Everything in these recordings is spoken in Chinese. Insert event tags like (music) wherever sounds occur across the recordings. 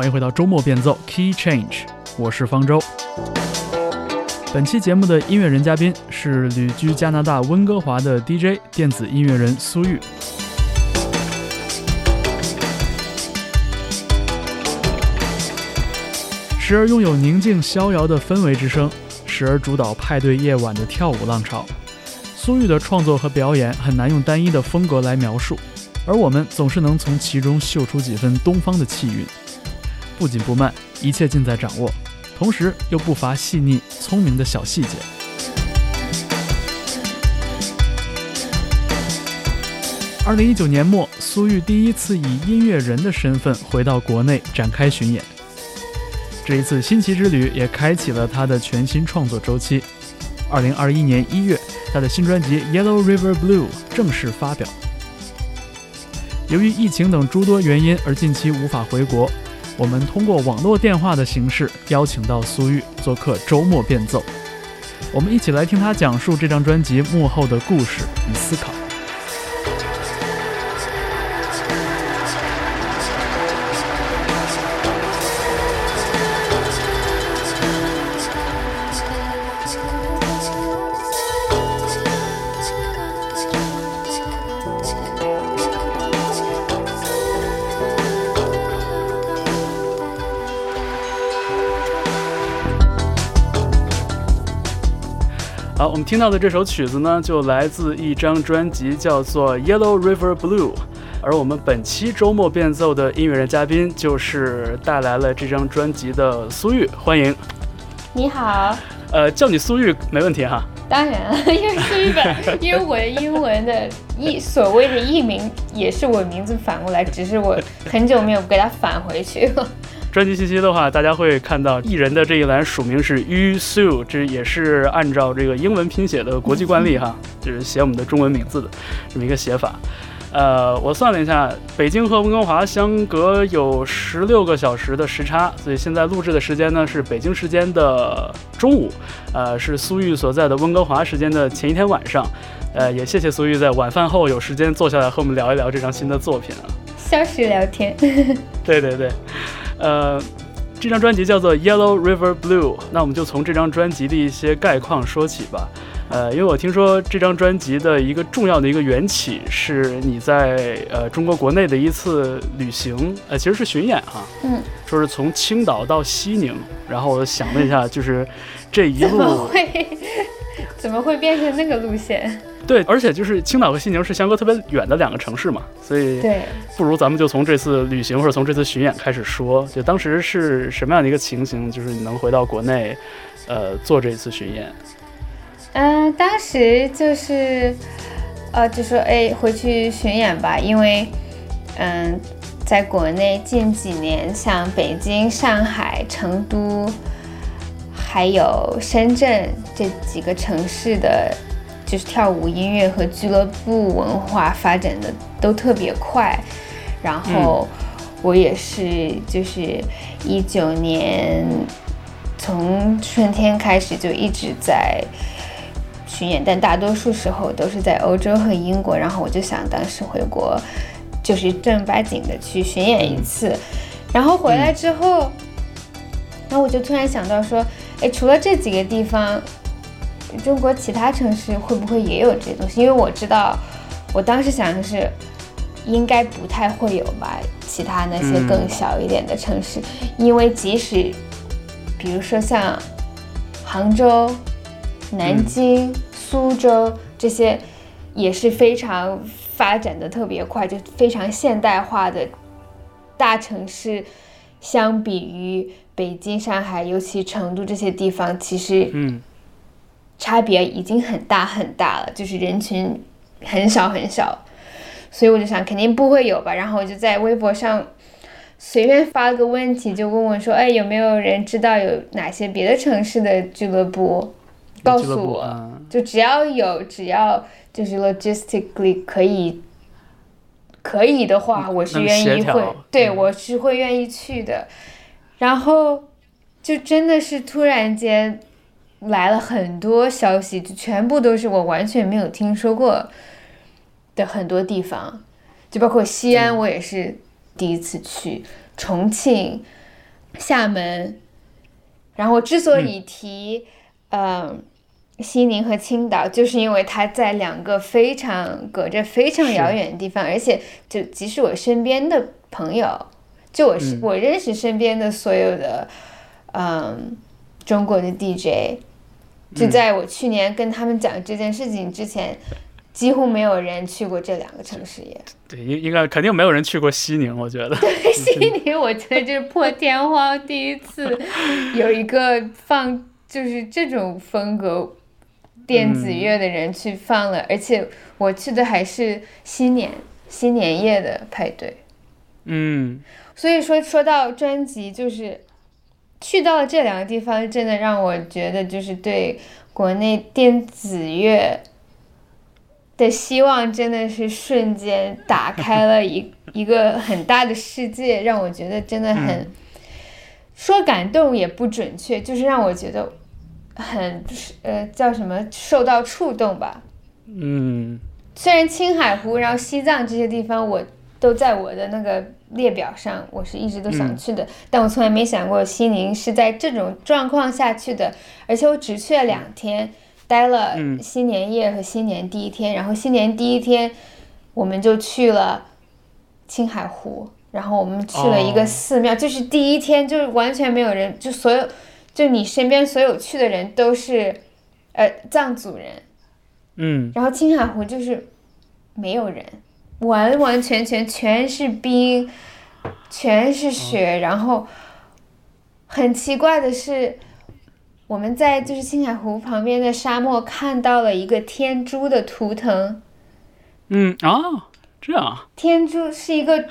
欢迎回到周末变奏 Key Change，我是方舟。本期节目的音乐人嘉宾是旅居加拿大温哥华的 DJ 电子音乐人苏玉。时而拥有宁静逍遥的氛围之声，时而主导派对夜晚的跳舞浪潮。苏玉的创作和表演很难用单一的风格来描述，而我们总是能从其中嗅出几分东方的气韵。不紧不慢，一切尽在掌握，同时又不乏细腻聪明的小细节。二零一九年末，苏玉第一次以音乐人的身份回到国内展开巡演。这一次新奇之旅也开启了他的全新创作周期。二零二一年一月，他的新专辑《Yellow River Blue》正式发表。由于疫情等诸多原因而近期无法回国，我们通过网络电话的形式邀请到苏玉做客周末变奏。我们一起来听他讲述这张专辑幕后的故事与思考。听到的这首曲子呢，就来自一张专辑，叫做《Yellow River Blue》。而我们本期周末变奏的音乐人嘉宾，就是带来了这张专辑的苏玉，欢迎。你好。呃，叫你苏玉没问题哈。当然了，因为苏玉本，因为我的英文的译所谓的译名也是我名字反过来，只是我很久没有给它返回去了。专辑信息的话，大家会看到艺人的这一栏署名是 Yu Su，这也是按照这个英文拼写的国际惯例哈，就是写我们的中文名字的这么一个写法。呃，我算了一下，北京和温哥华相隔有十六个小时的时差，所以现在录制的时间呢是北京时间的中午，呃，是苏玉所在的温哥华时间的前一天晚上。呃，也谢谢苏玉在晚饭后有时间坐下来和我们聊一聊这张新的作品啊。消失聊天。对对对。呃，这张专辑叫做《Yellow River Blue》，那我们就从这张专辑的一些概况说起吧。呃，因为我听说这张专辑的一个重要的一个缘起是你在呃中国国内的一次旅行，呃，其实是巡演哈。嗯。说是从青岛到西宁，然后我想了一下，就是这一路 (laughs) 怎么会怎么会变成那个路线？对，而且就是青岛和西宁是相隔特别远的两个城市嘛，所以对，不如咱们就从这次旅行或者从这次巡演开始说，就当时是什么样的一个情形，就是你能回到国内，呃，做这一次巡演。嗯，当时就是，呃，就说哎，回去巡演吧，因为嗯，在国内近几年，像北京、上海、成都，还有深圳这几个城市的。就是跳舞音乐和俱乐部文化发展的都特别快，然后我也是，就是一九年从春天开始就一直在巡演，但大多数时候都是在欧洲和英国。然后我就想，当时回国就是正儿八经的去巡演一次。然后回来之后，然后我就突然想到说，哎，除了这几个地方。中国其他城市会不会也有这些东西？因为我知道，我当时想的是，应该不太会有吧。其他那些更小一点的城市，因为即使，比如说像杭州、南京、苏州这些，也是非常发展的特别快，就非常现代化的大城市，相比于北京、上海，尤其成都这些地方，其实嗯。差别已经很大很大了，就是人群很少很少，所以我就想肯定不会有吧。然后我就在微博上随便发了个问题，就问我说：“哎，有没有人知道有哪些别的城市的俱乐部？告诉我，就只要有，只要就是 logistically 可以可以的话，我是愿意会，对我是会愿意去的。然后就真的是突然间。来了很多消息，就全部都是我完全没有听说过的很多地方，就包括西安，我也是第一次去，重庆，厦门。然后之所以提，嗯，西宁和青岛，就是因为它在两个非常隔着非常遥远的地方，而且就即使我身边的朋友，就我是我认识身边的所有的，嗯，中国的 DJ，就在我去年跟他们讲这件事情之前。几乎没有人去过这两个城市耶。对，应应该肯定没有人去过西宁，我觉得。对，(laughs) 西宁我觉得就是破天荒第一次有一个放就是这种风格电子乐的人去放了，而且我去的还是新年新年夜的派对。嗯。所以说说到专辑，就是去到了这两个地方，真的让我觉得就是对国内电子乐。的希望真的是瞬间打开了一 (laughs) 一个很大的世界，让我觉得真的很说感动也不准确，就是让我觉得很呃叫什么受到触动吧。嗯，虽然青海湖，然后西藏这些地方我都在我的那个列表上，我是一直都想去的，但我从来没想过西宁是在这种状况下去的，而且我只去了两天。待了新年夜和新年第一天，然后新年第一天，我们就去了青海湖，然后我们去了一个寺庙，就是第一天就是完全没有人，就所有，就你身边所有去的人都是，呃，藏族人，嗯，然后青海湖就是没有人，完完全全全是冰，全是雪，然后很奇怪的是。我们在就是青海湖旁边的沙漠看到了一个天珠的图腾。嗯啊，这样。天珠是一个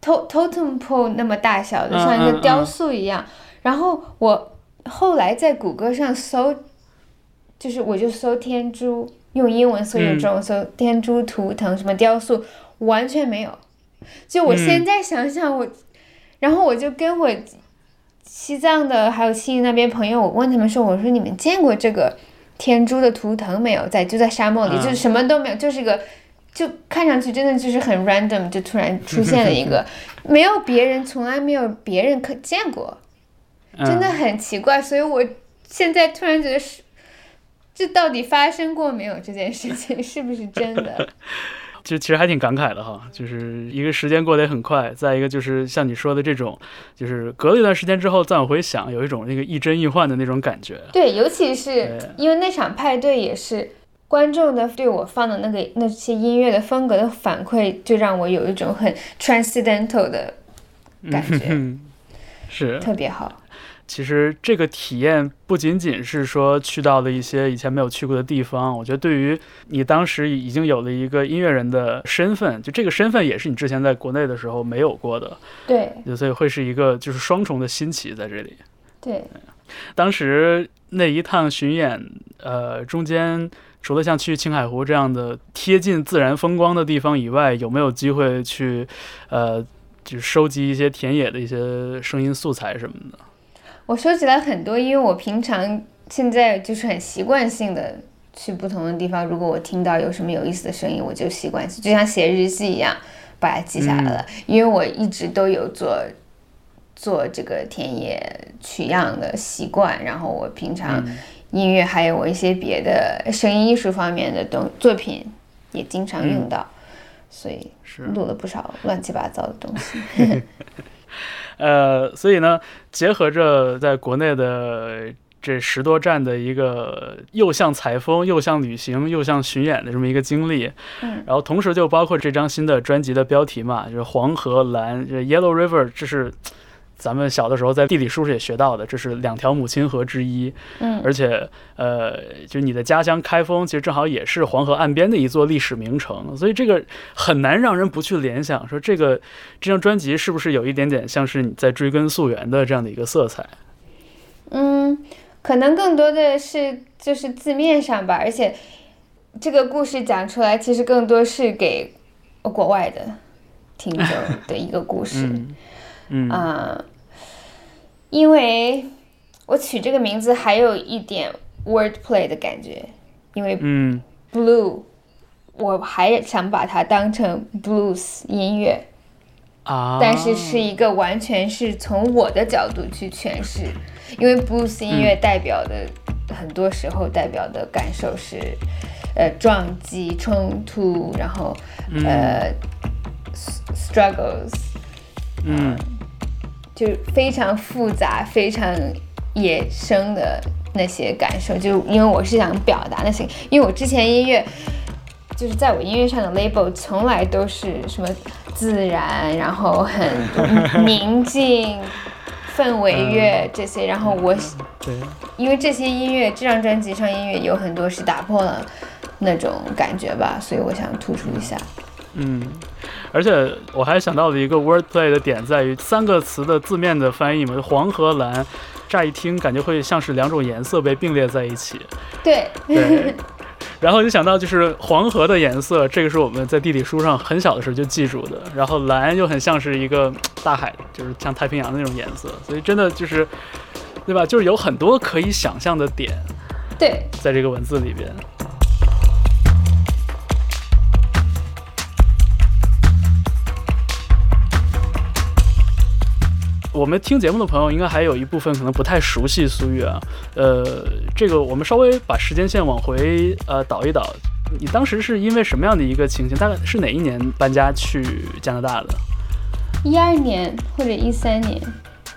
totem pole 那么大小的，像一个雕塑一样。然后我后来在谷歌上搜，就是我就搜天珠，用英文搜用中文搜天珠图腾什么雕塑，完全没有。就我现在想想我，然后我就跟我。西藏的还有西宁那边朋友，我问他们说：“我说你们见过这个天珠的图腾没有？在就在沙漠里，就是什么都没有，就是一个，就看上去真的就是很 random，就突然出现了一个，(laughs) 没有别人，从来没有别人可见过，真的很奇怪。所以我现在突然觉得是，这到底发生过没有这件事情，(laughs) 是不是真的？” (laughs) 就其实还挺感慨的哈，就是一个时间过得也很快，再一个就是像你说的这种，就是隔了一段时间之后再往回想，有一种那个亦真亦幻的那种感觉。对，尤其是因为那场派对也是观众的对我放的那个那些音乐的风格的反馈，就让我有一种很 transcendental 的感觉，(laughs) 是特别好。其实这个体验不仅仅是说去到了一些以前没有去过的地方，我觉得对于你当时已经有了一个音乐人的身份，就这个身份也是你之前在国内的时候没有过的。对，所以会是一个就是双重的新奇在这里。对，当时那一趟巡演，呃，中间除了像去青海湖这样的贴近自然风光的地方以外，有没有机会去，呃，就是收集一些田野的一些声音素材什么的？我收集了很多，因为我平常现在就是很习惯性的去不同的地方。如果我听到有什么有意思的声音，我就习惯性就像写日记一样把它记下来了。因为我一直都有做做这个田野取样的习惯，然后我平常音乐还有我一些别的声音艺术方面的东作品也经常用到，所以录了不少乱七八糟的东西。(laughs) 呃，所以呢，结合着在国内的这十多站的一个又像采风又像旅行又像巡演的这么一个经历，嗯，然后同时就包括这张新的专辑的标题嘛，就是黄河蓝，这 Yellow River，这是。咱们小的时候在地理书上也学到的，这是两条母亲河之一。嗯，而且，呃，就你的家乡开封，其实正好也是黄河岸边的一座历史名城，所以这个很难让人不去联想，说这个这张专辑是不是有一点点像是你在追根溯源的这样的一个色彩？嗯，可能更多的是就是字面上吧，而且这个故事讲出来，其实更多是给国外的听众的一个故事。嗯啊，因为我取这个名字还有一点 wordplay 的感觉，因为嗯，blue，我还想把它当成 blues 音乐，啊，但是是一个完全是从我的角度去诠释，因为 blues 音乐代表的、很多时候代表的感受是，呃，撞击、冲突，然后呃，struggles，嗯，就是非常复杂、非常野生的那些感受，就因为我是想表达那些，因为我之前音乐。就是在我音乐上的 label 从来都是什么自然，然后很宁静 (laughs) 氛围乐这些，然后我对，因为这些音乐这张专辑上音乐有很多是打破了那种感觉吧，所以我想突出一下。嗯，而且我还想到了一个 wordplay 的点，在于三个词的字面的翻译嘛，黄和蓝，乍一听感觉会像是两种颜色被并列在一起。对。对。(laughs) 然后就想到，就是黄河的颜色，这个是我们在地理书上很小的时候就记住的。然后蓝又很像是一个大海，就是像太平洋的那种颜色，所以真的就是，对吧？就是有很多可以想象的点，对，在这个文字里边。我们听节目的朋友，应该还有一部分可能不太熟悉苏玉啊。呃，这个我们稍微把时间线往回呃倒一倒，你当时是因为什么样的一个情形？大概是哪一年搬家去加拿大的？一二年或者一三年，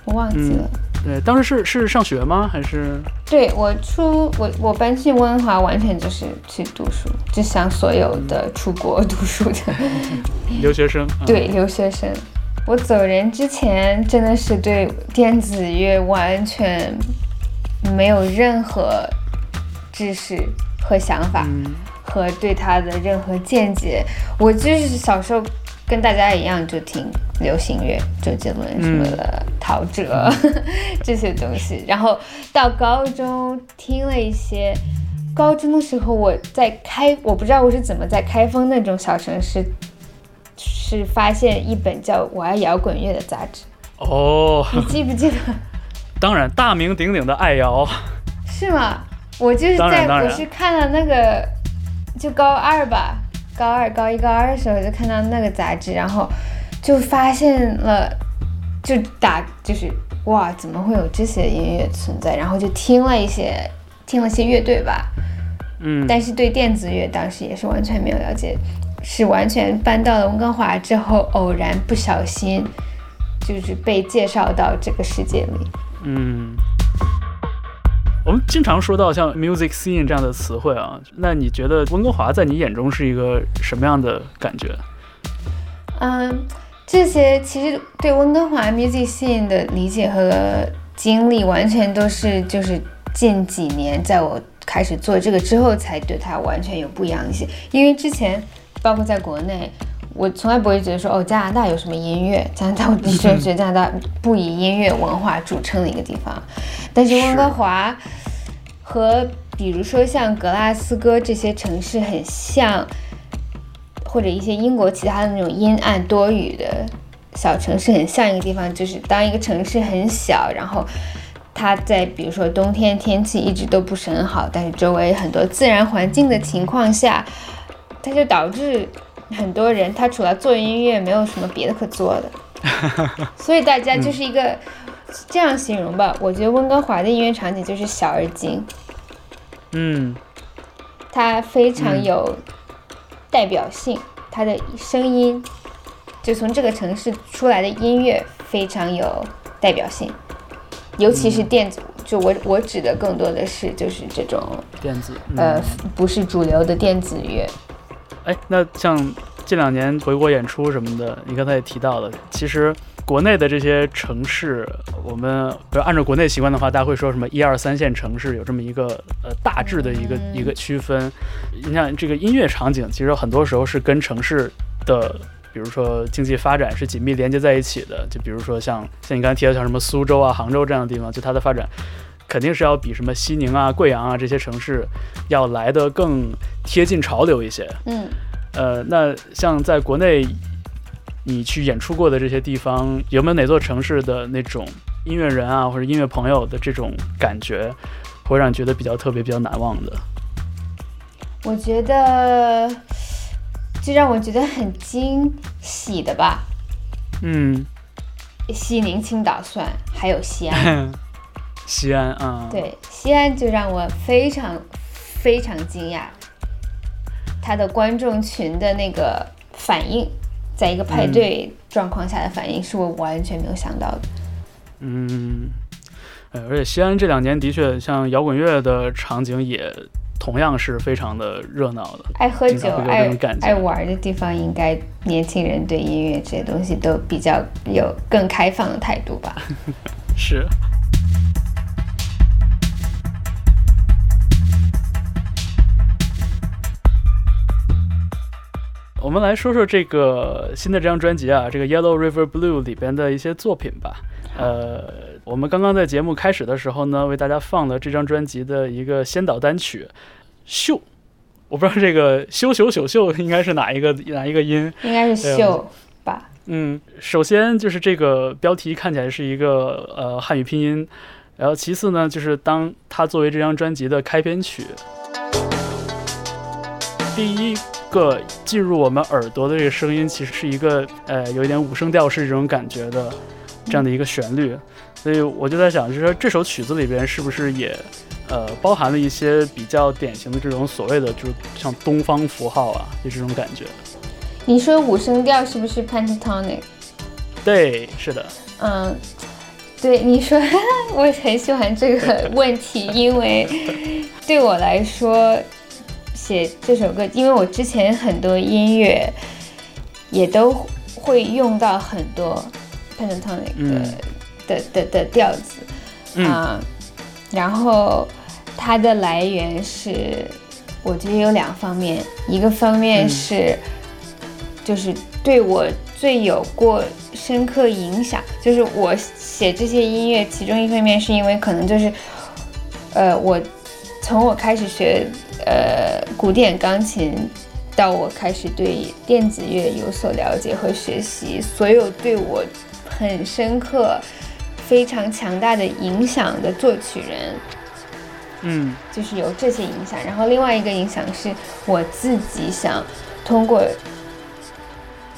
我忘记了。对，当时是是上学吗？还是？对我出我我搬去温华，完全就是去读书，就像所有的出国读书的 (laughs) 留学生。对，留学生。我走人之前，真的是对电子乐完全没有任何知识和想法，和对它的任何见解。我就是小时候跟大家一样，就听流行乐，周杰伦什么的，陶喆 (laughs) 这些东西。然后到高中听了一些，高中的时候我在开，我不知道我是怎么在开封那种小城市。是发现一本叫《我爱摇滚乐》的杂志哦，你记不记得？(laughs) 当然，大名鼎鼎的爱摇是吗？我就是在我是看了那个，就高二吧，高二、高一、高二的时候就看到那个杂志，然后就发现了，就打就是哇，怎么会有这些音乐存在？然后就听了一些，听了些乐队吧，嗯，但是对电子乐当时也是完全没有了解。是完全搬到了温哥华之后，偶然不小心，就是被介绍到这个世界里。嗯，我们经常说到像 music scene 这样的词汇啊，那你觉得温哥华在你眼中是一个什么样的感觉？嗯，这些其实对温哥华 music scene 的理解和经历，完全都是就是近几年在我开始做这个之后，才对它完全有不一样一些，因为之前。包括在国内，我从来不会觉得说哦，加拿大有什么音乐？加拿大，我的确觉得加拿大不以音乐文化著称的一个地方。但是温哥华和比如说像格拉斯哥这些城市很像，或者一些英国其他的那种阴暗多雨的小城市很像一个地方，就是当一个城市很小，然后它在比如说冬天天气一直都不是很好，但是周围很多自然环境的情况下。它就导致很多人，他除了做音乐，没有什么别的可做的，(laughs) 所以大家就是一个这样形容吧。我觉得温哥华的音乐场景就是小而精，嗯，它非常有代表性，它的声音就从这个城市出来的音乐非常有代表性，尤其是电子，就我我指的更多的是就是这种电子，呃，不是主流的电子乐。哎，那像近两年回国演出什么的，你刚才也提到了，其实国内的这些城市，我们比如按照国内习惯的话，大家会说什么一二三线城市有这么一个呃大致的一个一个区分。你像这个音乐场景，其实很多时候是跟城市的，比如说经济发展是紧密连接在一起的。就比如说像像你刚才提到像什么苏州啊、杭州这样的地方，就它的发展。肯定是要比什么西宁啊、贵阳啊这些城市要来的更贴近潮流一些。嗯，呃，那像在国内，你去演出过的这些地方，有没有哪座城市的那种音乐人啊或者音乐朋友的这种感觉，会让你觉得比较特别、比较难忘的？我觉得，最让我觉得很惊喜的吧，嗯，西宁、青岛算，还有西安。(laughs) 西安啊，对，西安就让我非常非常惊讶，他的观众群的那个反应，在一个派对状况下的反应，是我完全没有想到的。嗯，而且西安这两年的确像摇滚乐的场景也同样是非常的热闹的，爱喝酒、爱爱玩的地方，应该年轻人对音乐这些东西都比较有更开放的态度吧？(laughs) 是。我们来说说这个新的这张专辑啊，这个《Yellow River Blue》里边的一些作品吧。呃，我们刚刚在节目开始的时候呢，为大家放了这张专辑的一个先导单曲《秀》。我不知道这个“修修秀秀”应该是哪一个哪一个音？应该是“秀”吧。嗯，首先就是这个标题看起来是一个呃汉语拼音，然后其次呢，就是当它作为这张专辑的开篇曲，第一。个进入我们耳朵的这个声音，其实是一个呃，有一点五声调式这种感觉的这样的一个旋律，所以我就在想，就是说这首曲子里边是不是也呃包含了一些比较典型的这种所谓的就是像东方符号啊，就这种感觉。你说五声调是不是 pentatonic？对，是的。嗯，对，你说 (laughs) 我很喜欢这个问题，因为对我来说。写这首歌，因为我之前很多音乐也都会用到很多 pentatonic 的的的的调子啊，然后它的来源是，我觉得有两方面，一个方面是就是对我最有过深刻影响，就是我写这些音乐，其中一方面是因为可能就是呃我从我开始学。呃，古典钢琴到我开始对电子乐有所了解和学习，所有对我很深刻、非常强大的影响的作曲人，嗯，就是有这些影响。然后另外一个影响是我自己想通过，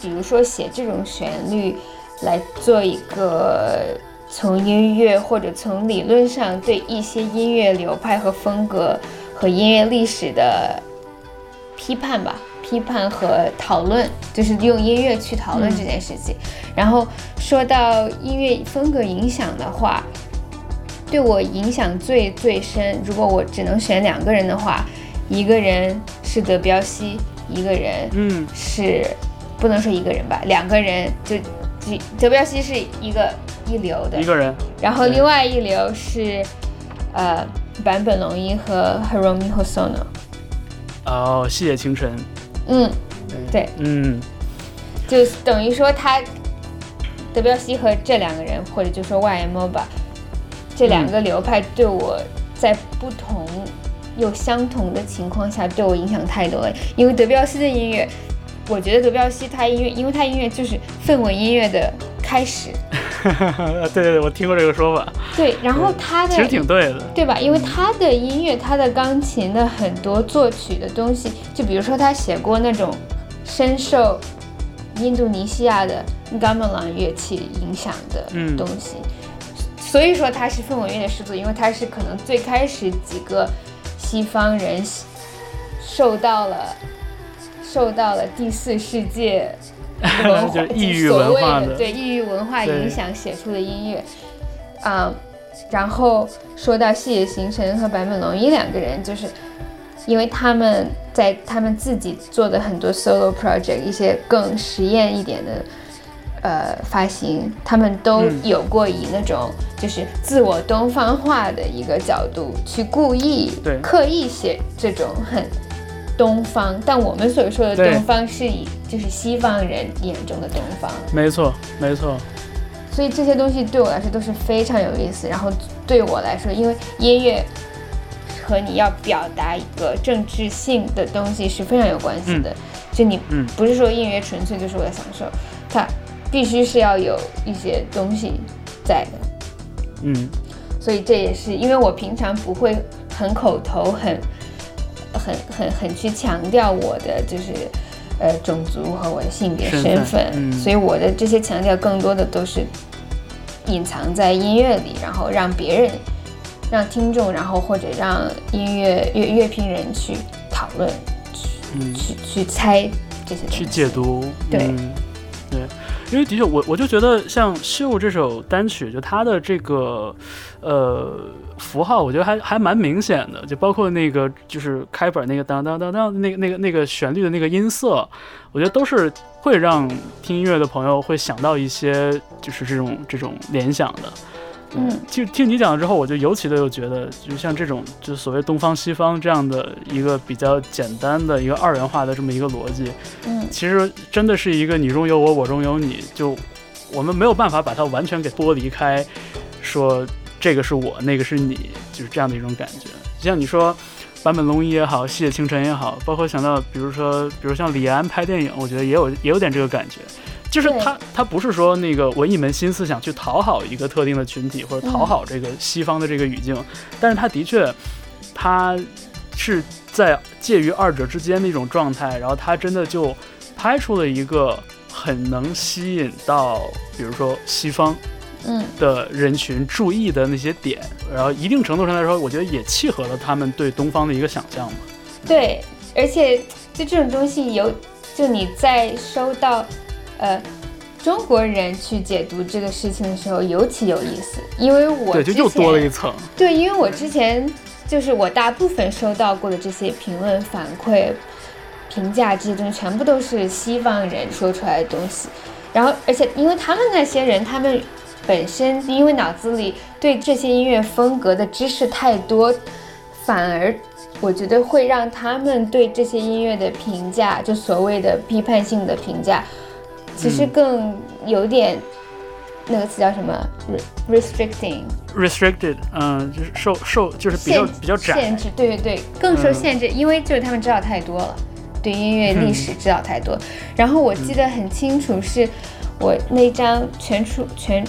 比如说写这种旋律来做一个从音乐或者从理论上对一些音乐流派和风格。和音乐历史的批判吧，批判和讨论，就是用音乐去讨论这件事情。然后说到音乐风格影响的话，对我影响最最深，如果我只能选两个人的话，一个人是德彪西，一个人嗯是不能说一个人吧，两个人就德彪西是一个一流的一个人，然后另外一流是呃。坂本龙一和 Hiromi Hosono，哦，细野晴臣，嗯，对，嗯，就等于说他德彪西和这两个人，或者就说 YMO 吧，这两个流派对我在不同又相同的情况下对我影响太多了，因为德彪西的音乐。我觉得德彪西他音乐，因为他音乐就是氛围音乐的开始。对 (laughs) 对对，我听过这个说法。对，然后他的其实挺对的，对吧？因为他的音乐，他的钢琴的很多作曲的东西，就比如说他写过那种深受印度尼西亚的 gamelan 乐器影响的东西，所以说他是氛围乐的始祖，因为他是可能最开始几个西方人受到了。受到了第四世界 (laughs) 文化，异域文化的对异域文化影响写出的音乐，啊，然后说到细野行成和坂本龙一两个人，就是因为他们在他们自己做的很多 solo project，一些更实验一点的呃发行，他们都有过以那种就是自我东方化的一个角度去故意刻意写这种很。东方，但我们所说的东方是以就是西方人眼中的东方，没错没错。所以这些东西对我来说都是非常有意思。然后对我来说，因为音乐和你要表达一个政治性的东西是非常有关系的。就你不是说音乐纯粹就是为了享受，它必须是要有一些东西在的。嗯，所以这也是因为我平常不会很口头很。很很很去强调我的就是呃种族和我的性别身身份嗯。所以我的这些强调更多的都是隐藏在音乐里，然后让别人、让听众，然后或者让音乐乐乐评人去讨论、嗯，去去猜这些东西。去解读，对。嗯，对，因为的确，我我就觉得像《秀》这首单曲，就它的这个呃符号，我觉得还还蛮明显的，就包括那个就是开本那个当当当当那个那个那个旋律的那个音色，我觉得都是会让听音乐的朋友会想到一些就是这种这种联想的。嗯就听你讲了之后，我就尤其的又觉得，就像这种就所谓东方西方这样的一个比较简单的一个二元化的这么一个逻辑，嗯其实真的是一个你中有我，我中有你，就我们没有办法把它完全给剥离开，说这个是我，那个是你，就是这样的一种感觉。像你说坂本龙一也好，细野晴臣也好，包括想到比如说，比如像李安拍电影，我觉得也有也有点这个感觉。就是他，他不是说那个我一门心思想去讨好一个特定的群体，或者讨嗯好这个西方的这个语境，但是他的确，他是在介于二者之间的一种状态，然后他真的就拍出了一个很能吸引到，比如说西方嗯的人群注意的那些点，然后一定程度上来说，我觉得也契合了他们对东方的一个想象嘛。对，而且就这种东西有，就你在收到，呃，中国人去解读这个事情的时候，尤其有意思，因为我对，就又多了一层。对，因为我之前就是我大部分收到过的这些评论反馈、评价这些东西，全部都是西方人说出来的东西。然后，而且因为他们那些人，他们本身因为脑子里对这些音乐风格的知识太多，反而我觉得会让他们对这些音乐的评价，就所谓的批判性的评价，其实嗯更有点。那个词叫什么？re-？restricting，restricted，嗯，就是受受就是比较比较窄限，制，对对对，更受嗯限制，因为就是他们知道太多了，对音乐历史知道太多。然后我记得很清楚，是我那张全出全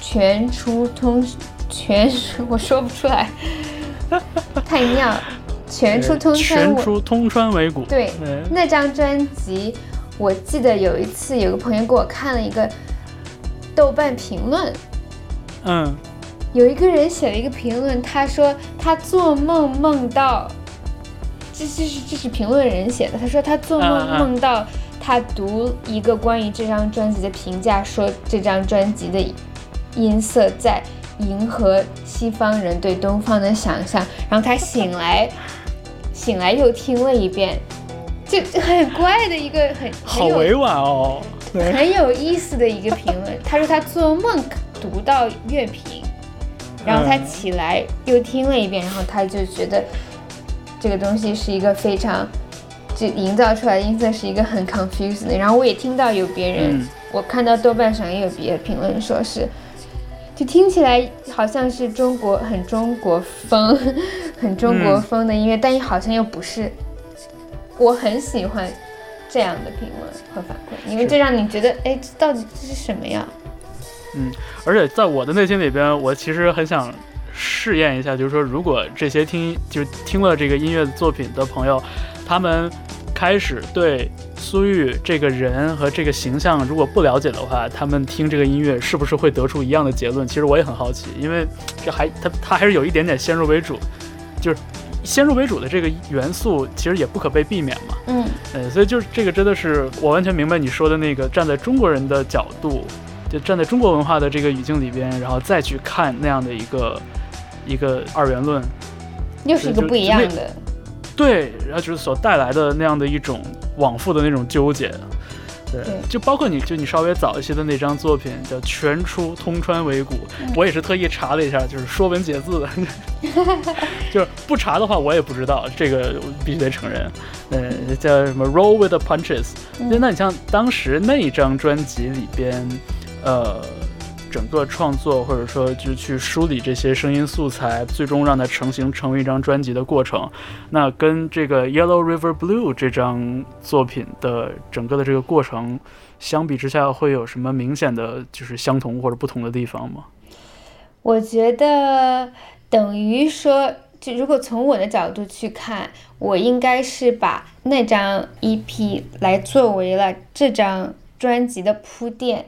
全出通全我说不出来，(laughs) 太妙，全出通川全出通川尾骨。对对，那张专辑，我记得有一次有个朋友给我看了一个豆瓣评论，嗯。有一个人写了一个评论，他说他做梦梦到，这这是这是评论人写的，他说他做梦梦到他读一个关于这张专辑的评价，说这张专辑的音色在迎合西方人对东方的想象，然后他醒来，醒来又听了一遍，就就很怪的一个很好委婉哦。很有意思的一个评论。他说他做梦读到乐评，然后他嗯起来又听了一遍，然后他就觉得这个东西是一个非常，就营造出来的音色是一个很 confusing 的。然后我也听到有别人，嗯我看到豆瓣上也有别的评论说是。就听起来好像是中国很中国风、(laughs) 很中国嗯风的音乐，但又好像又不是。我很喜欢这样的评论和反馈，因为这让你觉得，哎，这到底这是什么呀？嗯而且在我的内心里边，我其实很想试验一下，就是说，如果这些听就听了这个音乐作品的朋友，他们开始对苏玉这个人和这个形象如果不了解的话，他们听这个音乐是不是会得出一样的结论？其实我也很好奇，因为这还他他还是有一点点先入为主，就是先入为主的这个元素，其实也不可被避免嘛。嗯，呃，所以就是这个真的是我完全明白你说的那个站在中国人的角度，就站在中国文化的这个语境里边，然后再去看那样的一个一个二元论，又是一个不一样的。对，然后就是所带来的那样的一种往复的那种纠结。对，对就包括你就你稍微早一些的那张作品叫《全出通川尾谷》，嗯我也是特意查了一下，就是说文解字的，(laughs) 就是不查的话我也不知道，这个我必须得承认。呃，叫什么 Roll with the Punches？、嗯那你像当时那一张专辑里边，呃，整个创作或者说就去梳理这些声音素材，最终让它成型成为一张专辑的过程，那跟这个 Yellow River Blue 这张作品的整个的这个过程相比之下，会有什么明显的就是相同或者不同的地方吗？我觉得等于说就如果从我的角度去看，我应该是把那张 EP 来作为了这张专辑的铺垫，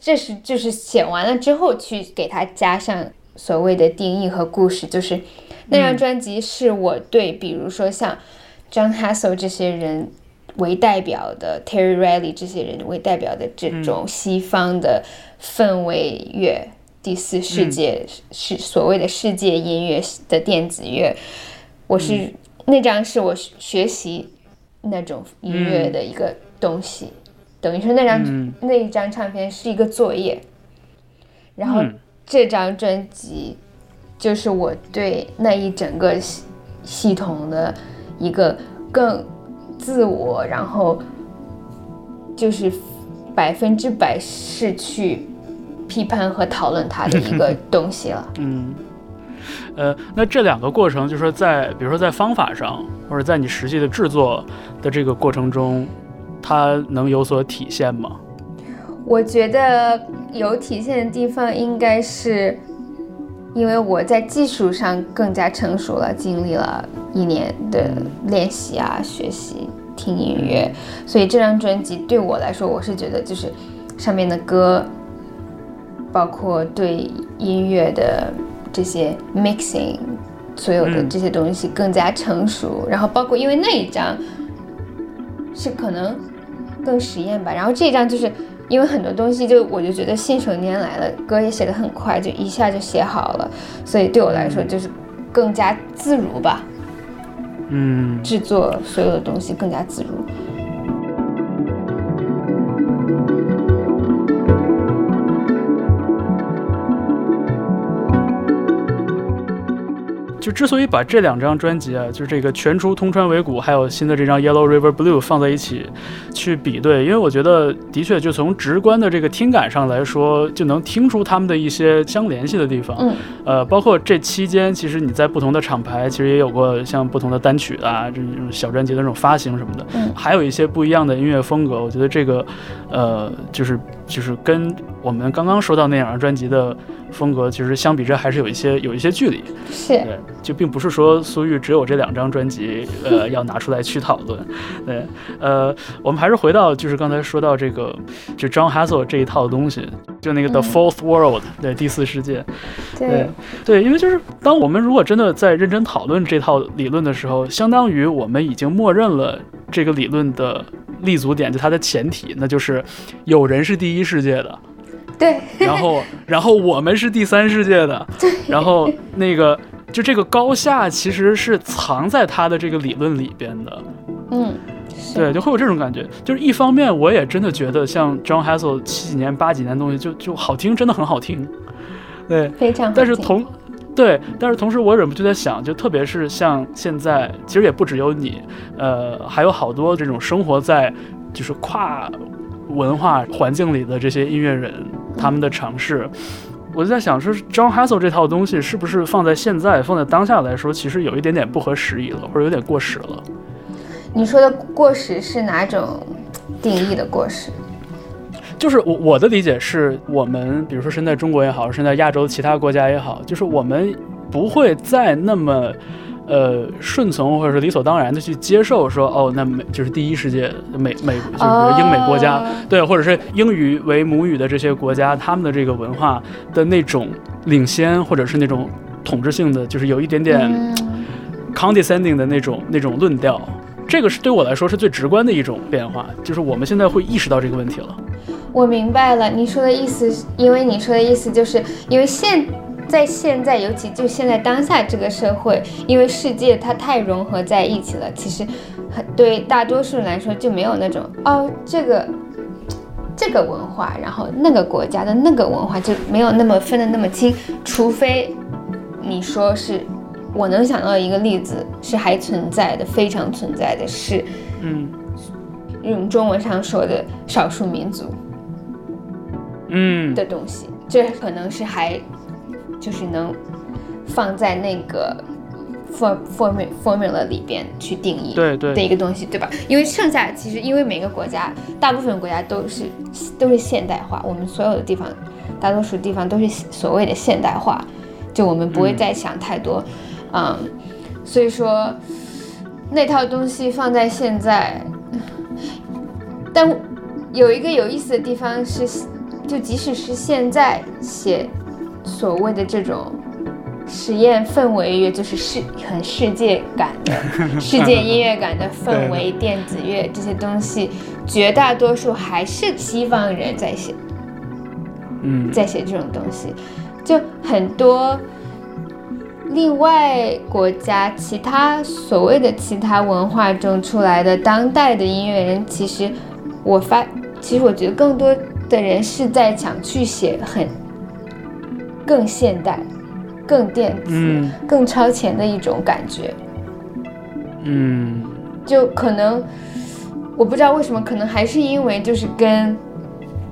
这是就是写完了之后去给它加上所谓的定义和故事，就是那张专辑是我对比如说像 John Hassel 这些人为代表的 Terry Riley 这些人为代表的这种西方的氛围乐。第四世界是所谓的世界音乐的电子乐，我是那张是我学习那种音乐的一个东西，等于说那张那一张唱片是一个作业，然后这张专辑就是我对那一整个系系统的一个更自我，然后就是百分之百是去。批判和讨论它的一个东西了。(laughs) 嗯，呃，那这两个过程，就是说在比如说在方法上，或者在你实际的制作的这个过程中，它能有所体现吗？我觉得有体现的地方，应该是因为我在技术上更加成熟了，经历了一年的练习啊、学习、听音乐，所以这张专辑对我来说，我是觉得就是上面的歌。包括对音乐的这些 mixing，所有的这些东西更加成熟，然后包括因为那一张是可能更实验吧，然后这一张就是因为很多东西就我就觉得信手拈来了，歌也写的很快，就一下就写好了，所以对我来说就是更加自如吧，嗯，制作所有的东西更加自如。就之所以把这两张专辑啊，就是这个全出通川尾谷，还有新的这张 Yellow River Blue 放在一起去比对，因为我觉得的确就从直观的这个听感上来说，就能听出他们的一些相联系的地方。嗯，呃，包括这期间，其实你在不同的厂牌，其实也有过像不同的单曲啊，这种小专辑的这种发行什么的，嗯，还有一些不一样的音乐风格。我觉得这个，呃，就是就是跟我们刚刚说到那两张专辑的。风格其实相比这还是有一些有一些距离，是。对，就并不是说苏玉只有这两张专辑，呃，要拿出来去讨论，对，呃，我们还是回到就是刚才说到这个，就 John Hassel 这一套东西，就那个 The Fourth World，对，第四世界，对，对，因为就是当我们如果真的在认真讨论这套理论的时候，相当于我们已经默认了这个理论的立足点，就它的前提，那就是有人是第一世界的。对，然后，(laughs) 然后我们是第三世界的，然后那个就这个高下其实是藏在他的这个理论里边的，嗯，对，就会有这种感觉，就是一方面我也真的觉得像 John Hassel 七几年八几年东西就就好听，真的很好听，对，非常，但是同，对，但是同时我忍不住在想，就特别是像现在，其实也不只有你，呃，还有好多这种生活在就是跨文化环境里的这些音乐人。他们的尝试，我就在想，说 John Hassel 这套东西是不是放在现在、放在当下来说，其实有一点点不合时宜了，或者有点过时了。你说的过时是哪种定义的过时？就是我我的理解是，我们比如说身在中国也好，身在亚洲其他国家也好，就是我们不会再那么。呃，顺从或者是理所当然的去接受，说哦，那美就是第一世界美美，就是英美国家，对，或者是英语为母语的这些国家，他们的这个文化的那种领先，或者是那种统治性的，就是有一点点 condescending 的那种那种论调，这个是对我来说是最直观的一种变化，就是我们现在会意识到这个问题了。我明白了你说的意思，因为你说的意思就是因为现。在现在，尤其就现在当下这个社会，因为世界它太融合在一起了，其实很对大多数人来说就没有那种哦，这个这个文化，然后那个国家的那个文化就没有那么分得那么清，除非你说是，我能想到一个例子是还存在的，非常存在的是，嗯，用中文上说的少数民族，嗯的东西，这可能是还。就是能放在那个 form form formula 里边去定义对对的一个东西，对吧？因为剩下其实因为每个国家大部分国家都是都是现代化，我们所有的地方大多数地方都是所谓的现代化，就我们不会再想太多，嗯，所以说那套东西放在现在，但有一个有意思的地方是，就即使是现在写所谓的这种。实验氛围乐就是世很世界感的 (laughs) 世界音乐感的氛围电子乐这些东西，绝大多数还是西方人在写，嗯，在写这种东西，就很多另外国家其他所谓的其他文化中出来的当代的音乐人，其实我发，其实我觉得更多的人是在想去写很更现代。更电子、更超前的一种感觉，嗯，就可能我不知道为什么，可能还是因为就是跟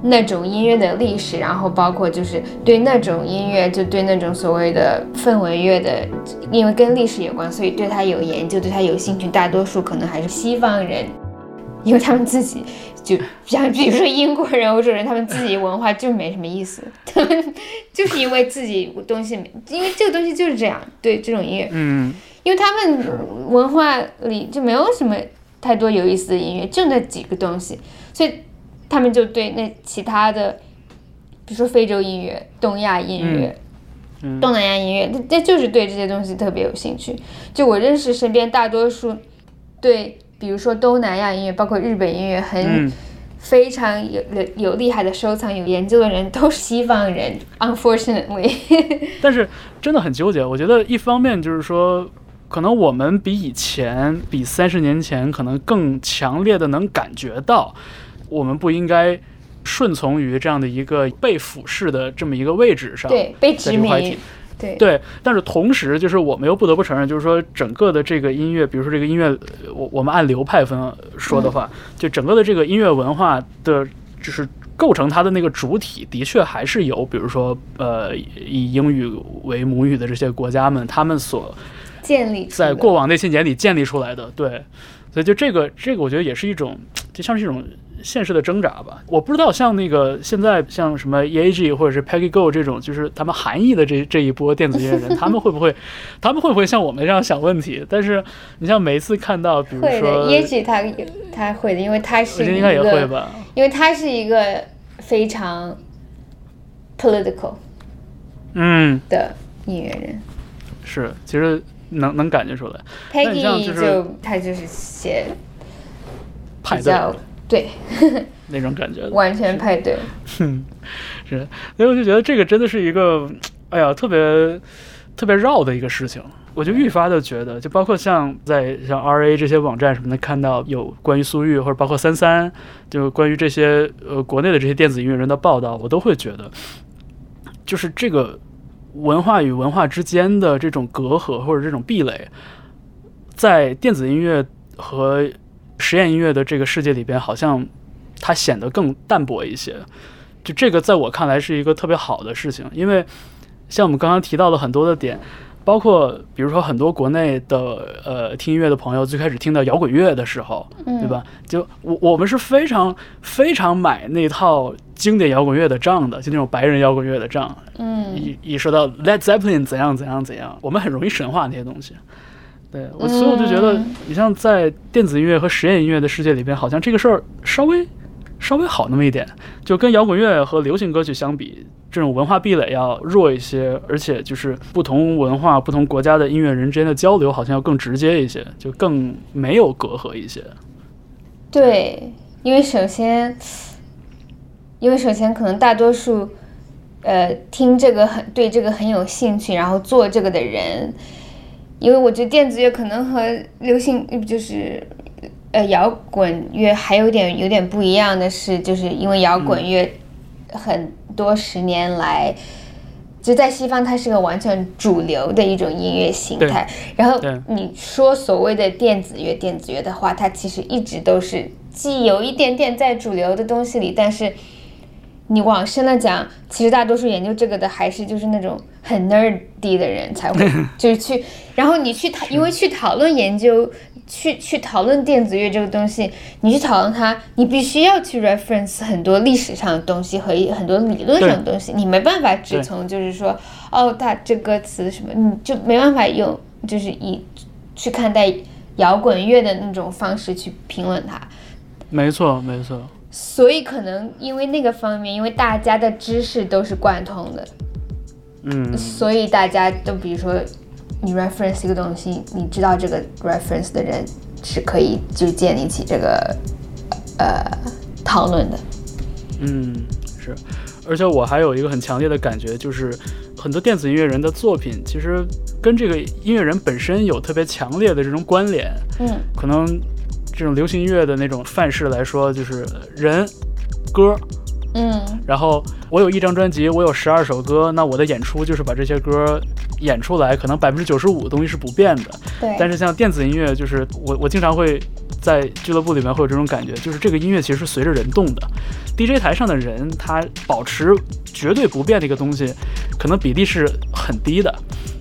那种音乐的历史，然后包括就是对那种音乐，就对那种所谓的氛围乐的，因为跟历史有关，所以对它有研究，对它有兴趣。大多数可能还是西方人，因为他们自己。就像比如说英国人、欧洲人，他们自己文化就没什么意思，他们就是因为自己东西，因为这个东西就是这样。对这种音乐，嗯，因为他们文化里就没有什么太多有意思的音乐，就那几个东西，所以他们就对那其他的，比如说非洲音乐、东亚音乐、东南亚音乐，那那就是对这些东西特别有兴趣。就我认识身边大多数对。比如说东南亚音乐，包括日本音乐，很非常有有厉害的收藏、有研究的人都是西方人，unfortunately。(laughs) 但是真的很纠结。我觉得一方面就是说，可能我们比以前、比三十年前，可能更强烈的能感觉到，我们不应该顺从于这样的一个被俯视的这么一个位置上，对，被殖民。对对，但是同时，就是我们又不得不承认，就是说整个的这个音乐，比如说这个音乐，我我们按流派分说的话，就整个的这个音乐文化的，就是构成它的那个主体，的确还是有，比如说呃以英语为母语的这些国家们，他们所建立在过往那些年里建立出来的。对，所以就这个这个，我觉得也是一种，就像是一种。现实的挣扎吧，我不知道像那个现在像什么 E A G 或者是 Peggy Go 这种，就是他们含义的这这一波电子音乐人，(laughs) 他们会不会，他们会不会像我们这样想问题？但是你像每一次看到，比如说 E A G 他他会的，因为他是应该也会吧，因为他是一个非常 political 嗯。的音乐人，是其实能能感觉出来，Peggy 就他就是写比较。对，(laughs) 那种感觉，完全派对。哼 (laughs) 是，所以我就觉得这个真的是一个，哎呀，特别特别绕的一个事情。我就愈发的觉得，就包括像在像 R A 这些网站什么的，看到有关于苏玉或者包括三三，就关于这些呃国内的这些电子音乐人的报道，我都会觉得，就是这个文化与文化之间的这种隔阂或者这种壁垒，在电子音乐和实验音乐的这个世界里边，好像它显得更淡薄一些。就这个，在我看来是一个特别好的事情，因为像我们刚刚提到的很多的点，包括比如说很多国内的呃听音乐的朋友，最开始听到摇滚乐的时候，对吧？就我我们是非常非常买那套经典摇滚乐的账的，就那种白人摇滚乐的账。嗯，一一说到 Led Zeppelin 怎样怎样怎样，我们很容易神化那些东西。对我，所以我就觉得，你像在电子音乐和实验音乐的世界里边，好像这个事儿稍微稍微好那么一点，就跟摇滚乐和流行歌曲相比，这种文化壁垒要弱一些，而且就是不同文化、不同国家的音乐人之间的交流好像要更直接一些，就更没有隔阂一些。对，因为首先，因为首先可能大多数，呃，听这个很对这个很有兴趣，然后做这个的人。因为我觉得电子乐可能和流行就是，呃，摇滚乐还有点有点不一样的是，就是因为摇滚乐很多十年来就在西方，它是个完全主流的一种音乐形态。然后你说所谓的电子乐，电子乐的话，它其实一直都是既有一点点在主流的东西里，但是。你往深了讲，其实大多数研究这个的还是就是那种很 nerdy 的人才会，(laughs) 就是去，然后你去讨，因为去讨论研究，去去讨论电子乐这个东西，你去讨论它，你必须要去 reference 很多历史上的东西和很多理论上的东西，你没办法只从就是说，哦，它这歌词什么，你就没办法用就是以去看待摇滚乐的那种方式去评论它。没错，没错。所以可能因为那个方面，因为大家的知识都是贯通的，嗯，所以大家都比如说你 reference 一个东西，你知道这个 reference 的人是可以就建立起这个呃讨论的。嗯，是。而且我还有一个很强烈的感觉，就是很多电子音乐人的作品其实跟这个音乐人本身有特别强烈的这种关联。嗯，可能这种流行音乐的那种范式来说，就是人、歌，嗯，然后我有一张专辑，我有十二首歌，那我的演出就是把这些歌演出来，可能百分之九十五的东西是不变的。对。但是像电子音乐，就是我我经常会在俱乐部里面会有这种感觉，就是这个音乐其实是随着人动的。DJ 台上的人，他保持绝对不变的一个东西，可能比例是很低的，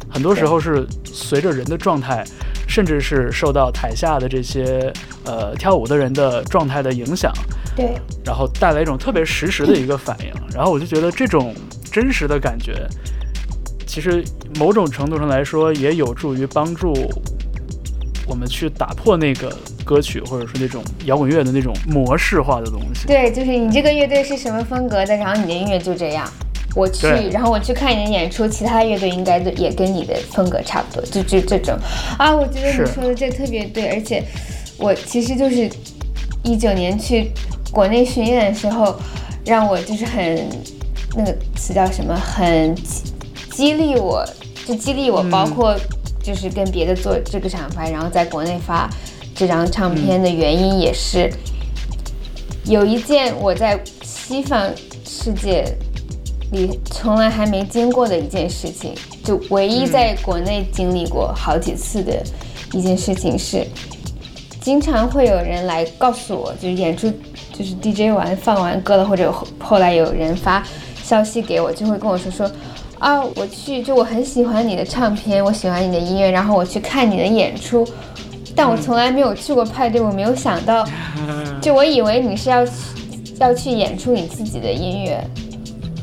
很多时候是随着人的状态，甚至是受到台下的这些呃跳舞的人的状态的影响，对，然后带来一种特别实时的一个反应。然后我就觉得这种真实的感觉，其实某种程度上来说，也有助于帮助我们去打破那个。歌曲或者说那种摇滚乐的那种模式化的东西，对，就是你这个乐队是什么风格的，然后你的音乐就这样。我去，然后我去看你的演出，其他乐队应该都也跟你的风格差不多，就就这种。啊，我觉得你说的这特别对，而且我其实就是一九年去国内巡演的时候，让我就是很那个词叫什么，很激励我，就激励我，包括就是跟别的做这个厂牌，然后在国内发。这张唱片的原因也是，有一件我在西方世界里从来还没经过的一件事情，就唯一在国内经历过好几次的一件事情是，经常会有人来告诉我，就是演出就是 DJ 完放完歌了，或者后来有人发消息给我，就会跟我说说，啊，我去，就我很喜欢你的唱片，我喜欢你的音乐，然后我去看你的演出。但我从来没有去过派对，我没有想到，(laughs) 就我以为你是要去要去演出你自己的音乐，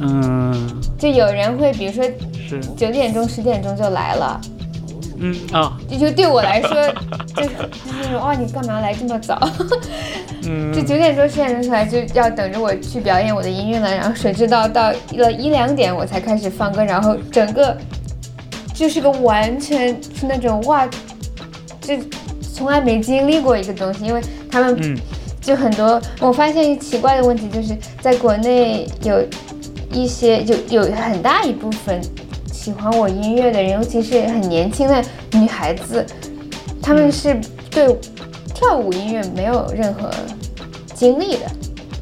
嗯，就有人会比如说九点钟十点钟就来了，嗯啊，就就对我来说 (laughs) 就是那种哇你干嘛来这么早，(laughs) 嗯，就九点钟十点钟出来就要等着我去表演我的音乐了，然后谁知道到了一两点我才开始放歌，然后整个就是个完全是那种哇就。从来没经历过一个东西，因为他们就很多。我发现奇怪的问题就是，在国内有一些就有很大一部分喜欢我音乐的人，尤其是很年轻的女孩子，他们是对跳舞音乐没有任何经历的，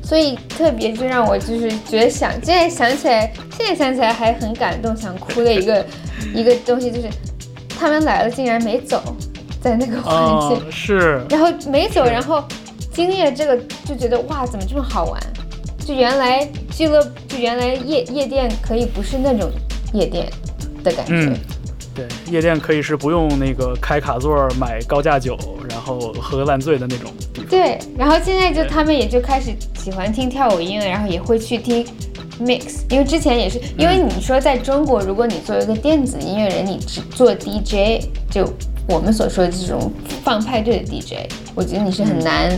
所以特别就让我就是觉得想现在想起来，现在想起来还很感动，想哭的一个 (laughs) 一个东西就是，他们来了竟然没走。在那个环境是，然后没走，然后经历了这个，就觉得哇，怎么这么好玩？就原来俱乐，就原来夜夜店可以不是那种夜店的感觉。嗯，对，夜店可以是不用那个开卡座买高价酒，然后喝个烂醉的那种。对，然后现在就他们也就开始喜欢听跳舞音乐，然后也会去听 mix，因为之前也是，因为你说在中国，如果你作为一个电子音乐人，你只做 DJ 就。我们所说的这种放派对的 DJ，我觉得你是很难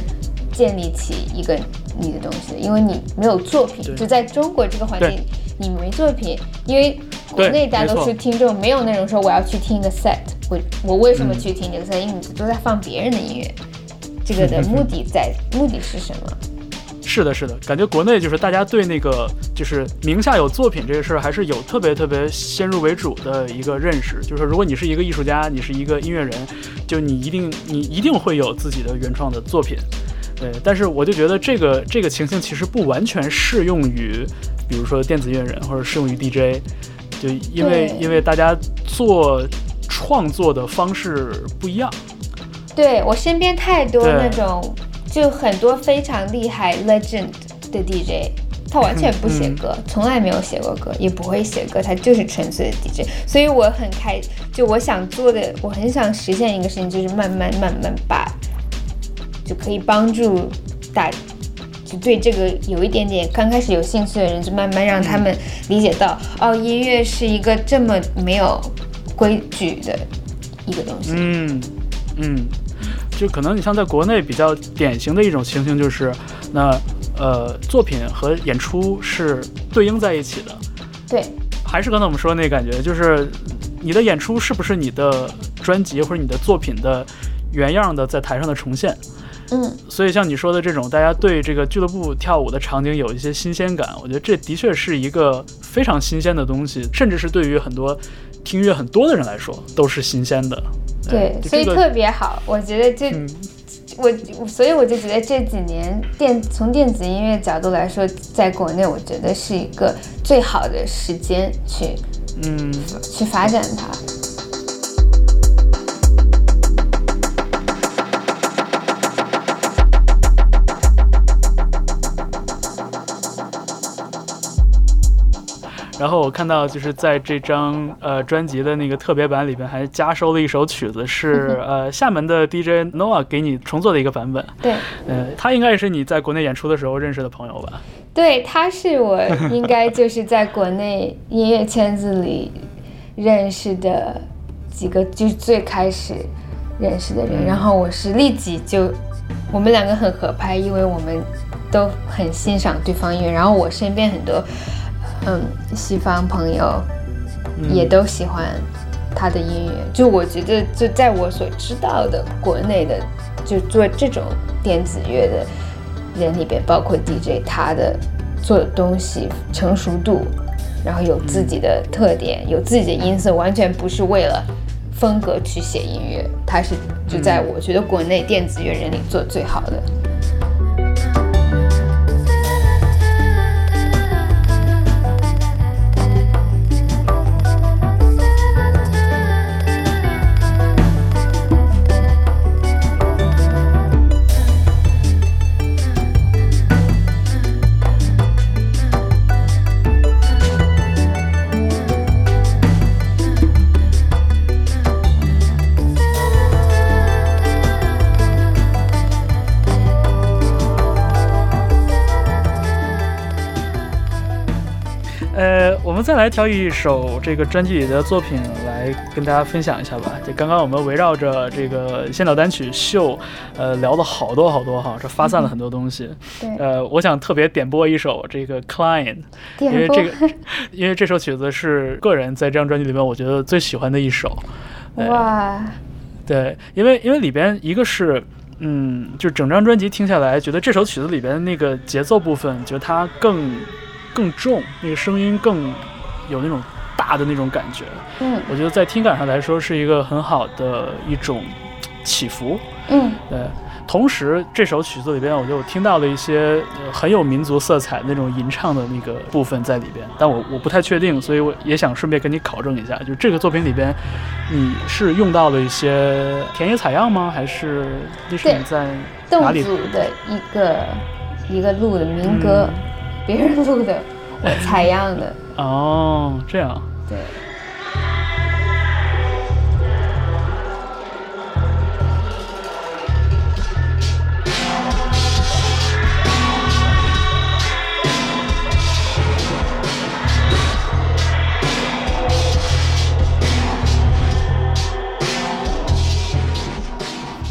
建立起一个你的东西，因为你没有作品。就在中国这个环境，你没作品，因为国内大多数听众没有那种说我要去听一个 set，我我为什么去听这个 set？因为你都在放别人的音乐，这个的目的在目的是什么？是的，是的，感觉国内就是大家对那个就是名下有作品这个事儿，还是有特别特别先入为主的一个认识。就是说，如果你是一个艺术家，你是一个音乐人，就你一定你一定会有自己的原创的作品。对，但是我就觉得这个这个情形其实不完全适用于，比如说电子音乐人或者适用于 DJ，就因为因为大家做创作的方式不一样。对我身边太多那种。就很多非常厉害 legend 的 DJ，他完全不写歌，从来没有写过歌，也不会写歌，他就是纯粹的 DJ。所以我很开，就我想做的，我很想实现一个事情，就是慢慢慢慢把，就可以帮助大，就对这个有一点点刚开始有兴趣的人，就慢慢让他们理解到，哦，音乐是一个这么没有规矩的一个东西。嗯嗯，就可能你像在国内比较典型的一种情形就是，那呃作品和演出是对应在一起的。对，还是刚才我们说的那感觉，就是你的演出是不是你的专辑或者你的作品的原样的在台上的重现？嗯，所以像你说的这种，大家对这个俱乐部跳舞的场景有一些新鲜感，我觉得这的确是一个非常新鲜的东西，甚至是对于很多听音乐很多的人来说都是新鲜的。对，所以特别好，我觉得这我所以我就觉得这几年电从电子音乐角度来说，在国内我觉得是一个最好的时间去嗯去发展它。然后我看到，就是在这张呃专辑的那个特别版里边，还加收了一首曲子，是 (laughs) 呃厦门的 DJ Noah 给你重做的一个版本。对，呃，他应该也是你在国内演出的时候认识的朋友吧？对，他是我应该就是在国内音乐圈子里认识的几个，就是最开始认识的人。然后我是立即就，我们两个很合拍，因为我们都很欣赏对方音乐。然后我身边很多。嗯，西方朋友也都喜欢他的音乐。就我觉得，就在我所知道的国内的，就做这种电子乐的人里边，包括 DJ，他的做的东西成熟度，然后有自己的特点，有自己的音色，完全不是为了风格去写音乐。他是就在我觉得国内电子乐人里做最好的。来挑一首这个专辑里的作品来跟大家分享一下吧。就刚刚我们围绕着这个先导单曲秀，呃，聊了好多好多哈，这发散了很多东西。对。呃，我想特别点播一首这个 Client，(laughs) 因为这个，因为这首曲子是个人在这张专辑里面我觉得最喜欢的一首。哇。对，因为因为里边一个是，嗯，就整张专辑听下来，觉得这首曲子里边那个节奏部分，觉得它更。更重，那个声音更有那种大的那种感觉。嗯，我觉得在听感上来说是一个很好的一种起伏。嗯，对。同时，这首曲子里边，我就听到了一些很有民族色彩那种吟唱的那个部分在里边，但我我不太确定，所以我也想顺便跟你考证一下，就这个作品里边，你是用到了一些田野采样吗？还是那是你在哪里组的一个一个录的民歌？别人录的，我采样的。哦，这样。对。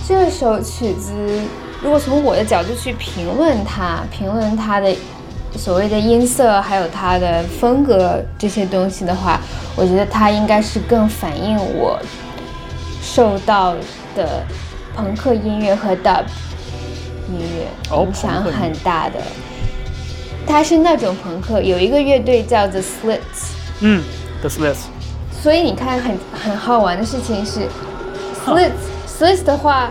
这首曲子，如果从我的角度去评论它，评论它的。所谓的音色，还有它的风格这些东西的话，我觉得它应该是更反映我受到的朋克音乐和 dub 音乐影响很大的。它是那种朋克，有一个乐队叫 The Slits，嗯，The Slits。所以你看，很很好玩的事情是，Slits，Slits 的话。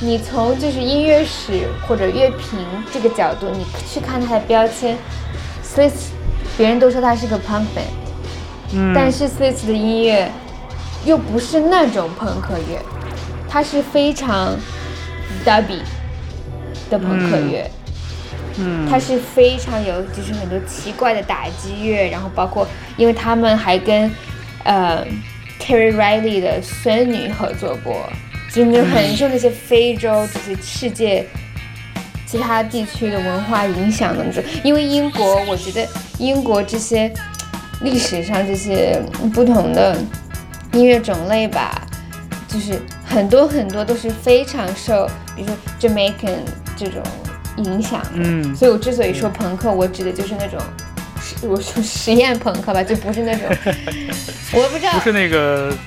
你从就是音乐史或者乐评这个角度，你去看它的标签，Slits，别人都说它是个 punk band，嗯，但是 Slits 的音乐又不是那种朋克乐，它是非常 dubby 的朋克乐，嗯，它是非常有就是很多奇怪的打击乐，然后包括因为他们还跟呃 Terry Riley 的孙女合作过。真的很受那些非洲这些世界其他地区的文化影响的，因为英国，我觉得英国这些历史上这些不同的音乐种类吧，就是很多很多都是非常受，比如说 Jamaican 这种影响的。嗯所以我之所以说朋克，我指的就是那种，我说实验朋克吧，就不是那种，(laughs) 我不知道不。是那个，嗯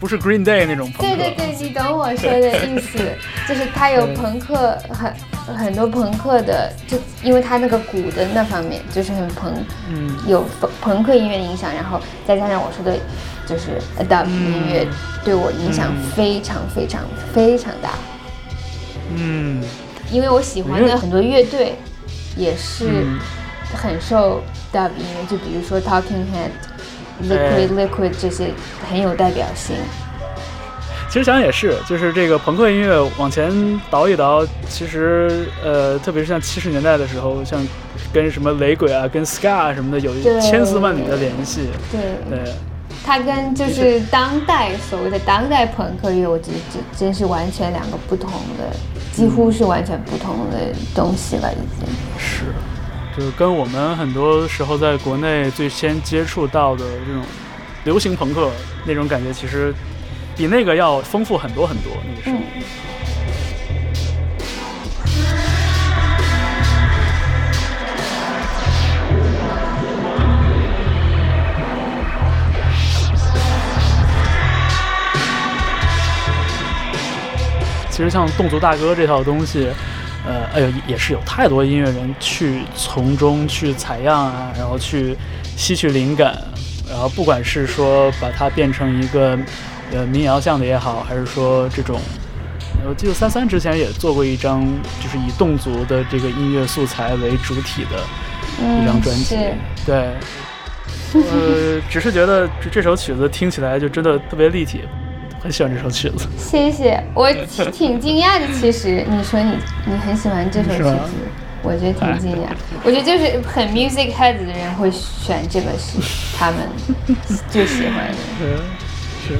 不是 Green Day 那种朋克。对对对，你懂我说的意思，(laughs) 就是它有朋克很很多朋克的，就因为它那个鼓的那方面就是很朋，嗯。有朋朋克音乐的影响，然后再加上我说的，就是 dub 音乐对我影响嗯。非常非常非常大，嗯。因为我喜欢的很多乐队也是嗯。很受 dub 音乐，就比如说 Talking Head、哎 Liquid Liquid 这些很有代表性。其实想想也是，就是这个朋克音乐往前倒一倒，其实呃，特别是像七十年代的时候，像跟什么雷鬼啊、跟 ska 什么的有对千丝万缕的联系。对，对，它跟就是当代所谓的当代朋克乐，我觉得这真是完全两个不同的，几乎是完全不同的东西了，已经。是，就是跟我们很多时候在国内最先接触到的这种流行朋克那种感觉，其实比那个要丰富很多很多。那个时候，嗯，其实像侗族大歌这套东西，呃，哎呦，也是有太多音乐人去从中去采样啊，然后去吸取灵感，然后不管是说把它变成一个呃民谣向的也好，还是说这种，我记得三三之前也做过一张，就是以侗族的这个音乐素材为主体的一张专辑，是对。(laughs) 呃，只是觉得这这首曲子听起来就真的特别立体，很喜欢这首曲子。谢谢，我挺挺惊讶的。其实你说你你很喜欢这首曲子，我觉得挺惊讶。我觉得就是很 music head 的人会选这个是他们 (laughs) 最喜欢的。是，是。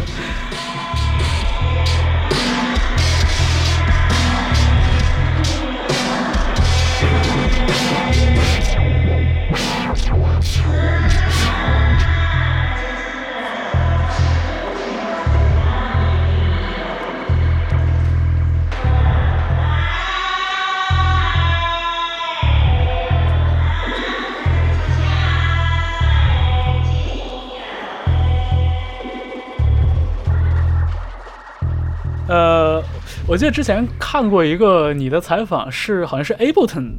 呃，我记得之前看过一个你的采访，是好像是 Ableton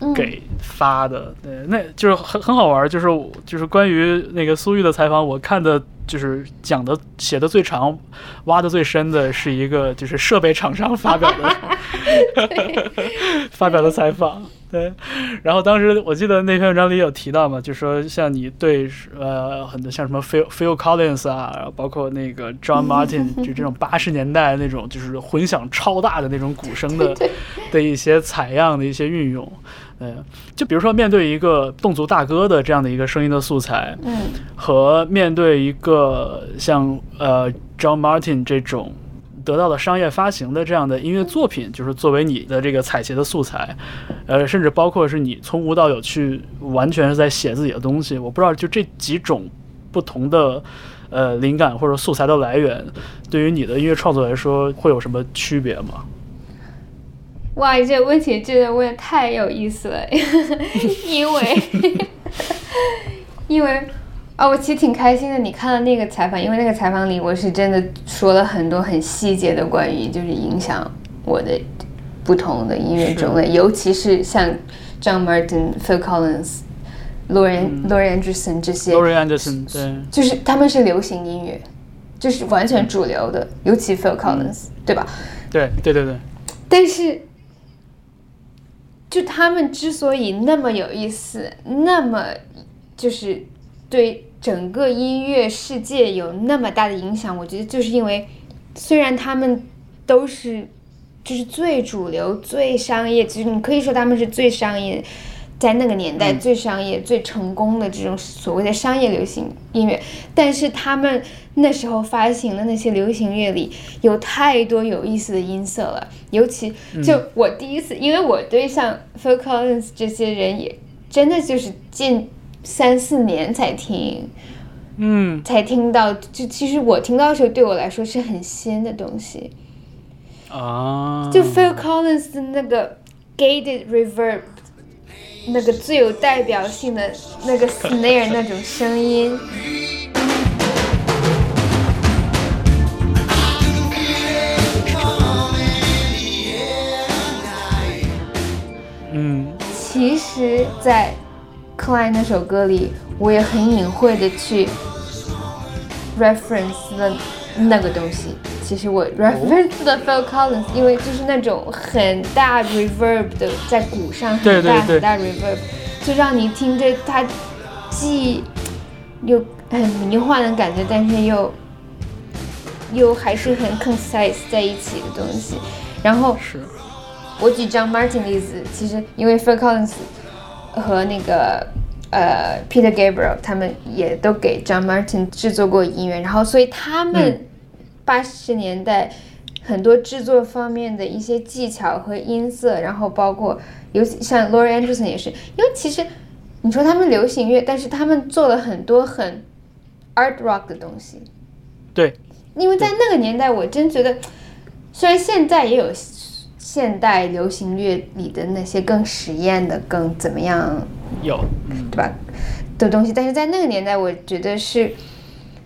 嗯，给发的，对，那就是很很好玩，就是就是关于那个苏玉的采访，我看的就是讲的写的最长、挖的最深的是一个就是设备厂商发表的 (laughs) 发表的采访，对。然后当时我记得那篇文章里有提到嘛，就说像你对呃很多像什么 Phil Phil Collins 啊，然后包括那个 John Martin (laughs) 就这种八十年代那种就是混响超大的那种鼓声的的一些采样的一些运用。嗯，就比如说面对一个侗族大哥的这样的一个声音的素材，嗯和面对一个像呃 John Martin 这种得到了商业发行的这样的音乐作品，就是作为你的这个采撷的素材，呃，甚至包括是你从无到有去完全是在写自己的东西。我不知道就这几种不同的呃灵感或者素材的来源，对于你的音乐创作来说会有什么区别吗？哇，这个问题真的问的太有意思了，(laughs) 因为 (laughs) 因为啊、我其实挺开心的。你看了那个采访，因为那个采访里我是真的说了很多很细节的关于就是影响我的不同的音乐种类，尤其是像 John Martin、Phil Collins、Lauren、Lauren Anderson 这些 Laurie Anderson，对，就是他们是流行音乐，就是完全主流的，尤其 Phil Collins，、对吧？对，对，对，对，但是，就他们之所以那么有意思，那么就是对整个音乐世界有那么大的影响，我觉得就是因为，虽然他们都是就是最主流、最商业，其实你可以说他们是最商业，在那个年代最商业、最成功的这种所谓的商业流行音乐，但是他们那时候发行的那些流行乐里有太多有意思的音色了，尤其就我第一次，因为我对像 Phil Collins 这些人也真的就是近三四年才听，嗯。才听到，就其实我听到的时候，对我来说是很新的东西。啊，就 Phil Collins 的那个 gated reverb，那个最有代表性的那个 snare 那种声音，嗯其实，在 Klein 那首歌里，我也很隐晦的去 reference 了那个东西。其实我 reference 了 Phil Collins，因为就是那种很大 reverb 的，在鼓上很大很大 reverb，就让你听着它既又很迷幻的感觉，但是又又还是很 concise 在一起的东西。然后是，我举 John Martin 的例子，其实因为 Phil Collins 和那个呃 Peter Gabriel 他们也都给 John Martin 制作过音乐，然后所以他们嗯八十年代很多制作方面的一些技巧和音色，然后包括尤其像 Laurie Anderson 也是，因为其实你说他们流行乐，但是他们做了很多很 art rock 的东西，对，因为在那个年代，我真觉得，虽然现在也有现代流行乐里的那些更实验的、更怎么样，有，嗯。对吧？的东西，但是在那个年代，我觉得是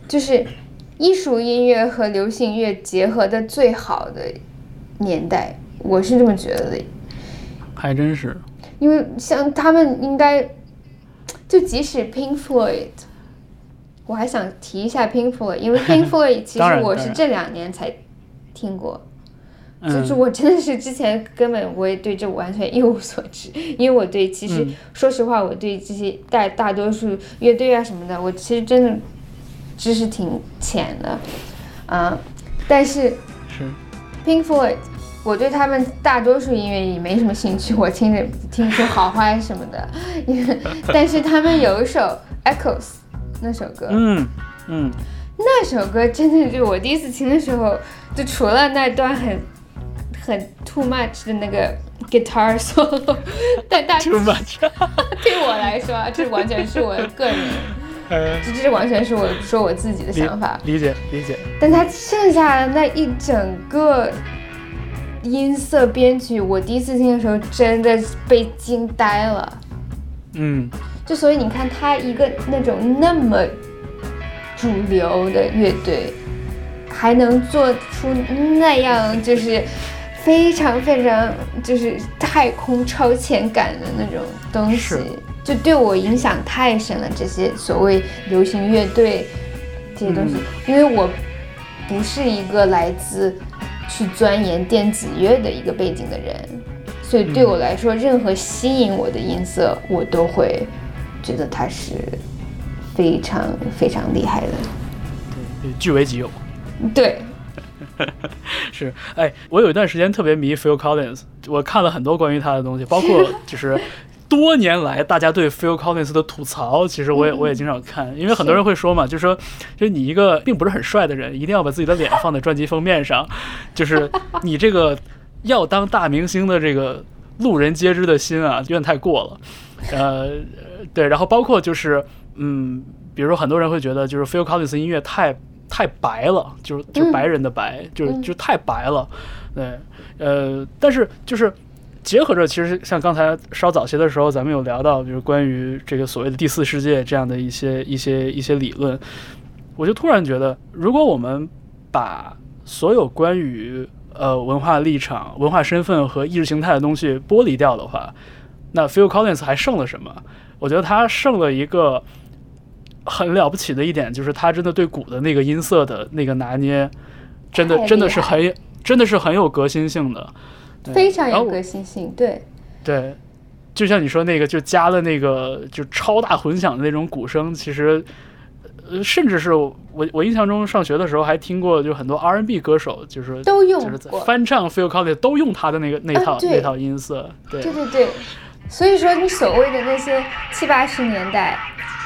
就是艺术音乐和流行乐结合的最好的年代，我是这么觉得的。还真是，因为像他们应该，就即使 Pink Floyd，我还想提一下 Pink Floyd，因为 (laughs) Pink Floyd 其实我是这两年才听过，就是嗯我真的是之前根本我也对这完全一无所知，因为我对其实、嗯。说实话，我对这些大大多数乐队啊什么的，我其实真的知识挺浅的，啊、但是是，Pink Floyd，我对他们大多数音乐也没什么兴趣，(laughs) 我听着听出好坏什么的，(laughs) 因为 (laughs) 但是他们有一首 Echoes 那首歌，嗯嗯，那首歌真的就我第一次听的时候，就除了那段很很 too much 的那个 guitar solo，但大 too much，对我来说啊，这完全是我个人，呃这这完全是我说我自己的想法。理解理解，但他剩下的那一整个音色编曲，我第一次听的时候真的被惊呆了。嗯就所以你看，他一个那种那么主流的乐队，还能做出那样就是非常非常就是太空超前感的那种东西是，就对我影响太深了。这些所谓流行乐队这些东西，因为我不是一个来自去钻研电子乐的一个背景的人，所以对我来说，任何吸引我的音色，我都会觉得它是非常非常厉害的。对据为己有。对，(laughs) 是，哎，我有一段时间特别迷 Phil Collins，我看了很多关于他的东西，包括就是多年来大家对 Phil Collins 的吐槽，其实我也我也经常看，因为很多人会说嘛，就说就是你一个并不是很帅的人，一定要把自己的脸放在专辑封面上，(laughs) 就是你这个要当大明星的这个路人皆知的心啊，有点太过了。呃，对，然后包括就是嗯，比如说很多人会觉得就是 Phil Collins 音乐太太白了，就是就是白人的白，就是嗯。就太白了，对，呃，但是就是结合着，其实像刚才稍早些的时候，咱们有聊到，就是关于这个所谓的第四世界这样的一些一些一些理论，我就突然觉得，如果我们把所有关于呃文化立场、文化身份和意识形态的东西剥离掉的话，那 Phil Collins 还剩了什么？我觉得他剩了一个很了不起的一点，就是他真的对鼓的那个音色的那个拿捏，真的真的是很真的是很有革新性的。对。非常有革新性。对，对，就像你说那个，就加了那个就超大混响的那种鼓声，其实，呃，甚至是我我印象中上学的时候还听过，就很多 R&B 歌手就是都用就是翻唱 Phil Collins 都用他的那个那套、啊那套音色，对。对对对，所以说你所谓的那些七八十年代，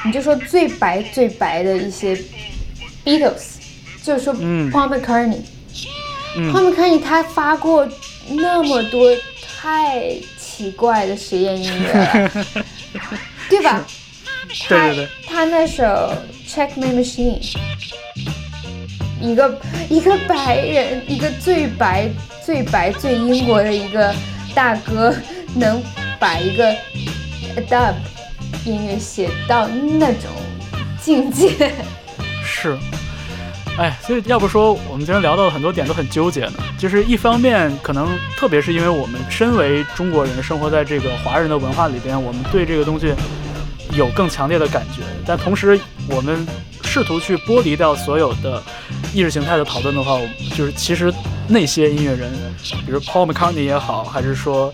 你就说最白最白的一些 Beatles，就是说嗯。Paul McCartney，、嗯 Paul McCartney 他发过那么多太奇怪的实验音乐了，(laughs) 对吧？对对对他他那首 Check My Machine，一个一个白人，一个最白、最白、最英国的一个大哥，能把一个 dub 音乐写到那种境界。是。哎，所以要不说我们今天聊到的很多点都很纠结呢。就是一方面，可能特别是因为我们身为中国人，生活在这个华人的文化里边，我们对这个东西有更强烈的感觉。但同时，我们试图去剥离掉所有的意识形态的讨论的话，就是其实那些音乐人，比如 Paul McCartney 也好，还是说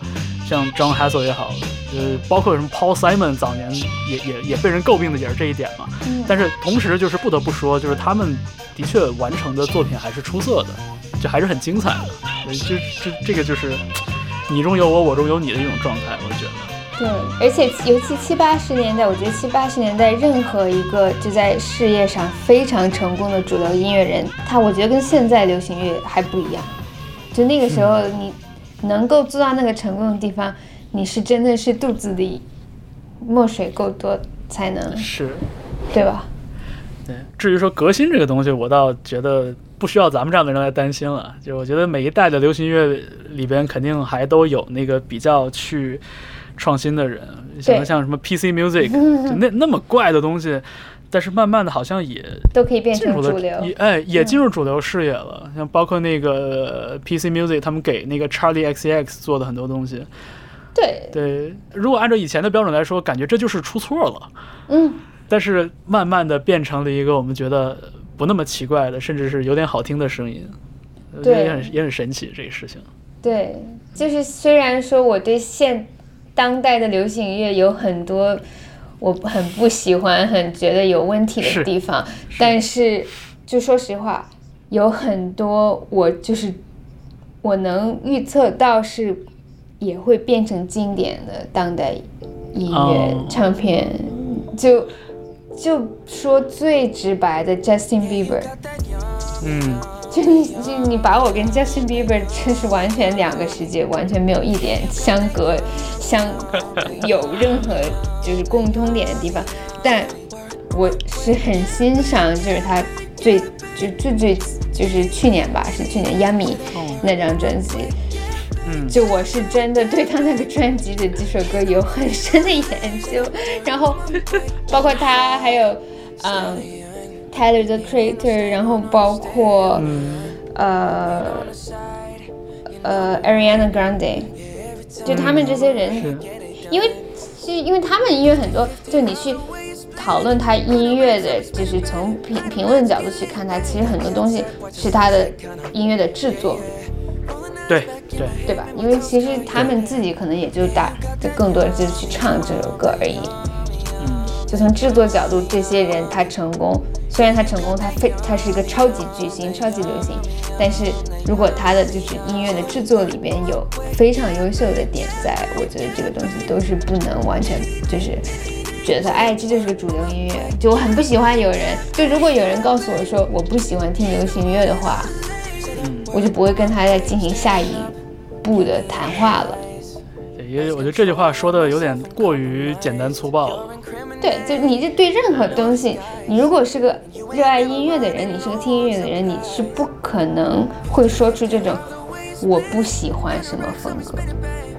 像 John Hassel 也好，呃，包括什么 Paul Simon 早年也也也被人诟病的也是这一点嘛。但是同时，就是不得不说，就是他们。的确，完成的作品还是出色的，就还是很精彩的。就这这个就是你中有我，我中有你的一种状态，我觉得。对，而且尤其七八十年代，我觉得七八十年代任何一个就在事业上非常成功的主流音乐人，他我觉得跟现在流行乐还不一样。就那个时候，你能够做到那个成功的地方，你是真的是肚子里墨水够多才能，是，对吧？对，至于说革新这个东西，我倒觉得不需要咱们这样的人来担心了。就我觉得每一代的流行乐里边，肯定还都有那个比较去创新的人，像像什么 PC Music，(laughs) 就那那么怪的东西，但是慢慢的好像也都可以变成主流，也哎，也进入主流视野了。像包括那个 PC Music，他们给那个 Charlie XCX 做的很多东西，对。对，如果按照以前的标准来说，感觉这就是出错了，嗯。但是慢慢的变成了一个我们觉得不那么奇怪的，甚至是有点好听的声音，对，也很也很神奇这个事情。对，就是虽然说我对现当代的流行音乐有很多我很不喜欢、很觉得有问题的地方，但是就说实话，有很多我就是我能预测到是也会变成经典的当代音乐唱片，就。就说最直白的，Justin Bieber，嗯，就你就你把我跟 Justin Bieber 这是完全两个世界，完全没有一点相隔相有任何就是共通点的地方，但我是很欣赏，就是他最就最最就是去年吧，是去年 Yummy 那张专辑。就我是真的对他那个专辑的几首歌有很深的研究，然后包括他还有嗯 Tyler the Creator，然后包括呃呃 Ariana Grande，就他们这些人，因为是因为他们音乐很多，就你去讨论他音乐的，就是从评评论角度去看他，其实很多东西是他的音乐的制作。对对对吧？因为其实他们自己可能也就打，就更多的就是去唱这首歌而已。嗯，就从制作角度，这些人他成功，虽然他成功，他非他是一个超级巨星、超级流行，但是如果他的就是音乐的制作里边有非常优秀的点在，我觉得这个东西都是不能完全就是觉得哎，这就是个主流音乐。就我很不喜欢有人，就如果有人告诉我说我不喜欢听流行乐的话。我就不会跟他再进行下一步的谈话了。对，因为我觉得这句话说的有点过于简单粗暴了。对，就你这对任何东西，你如果是个热爱音乐的人，你是个听音乐的人，你是不可能会说出这种我不喜欢什么风格，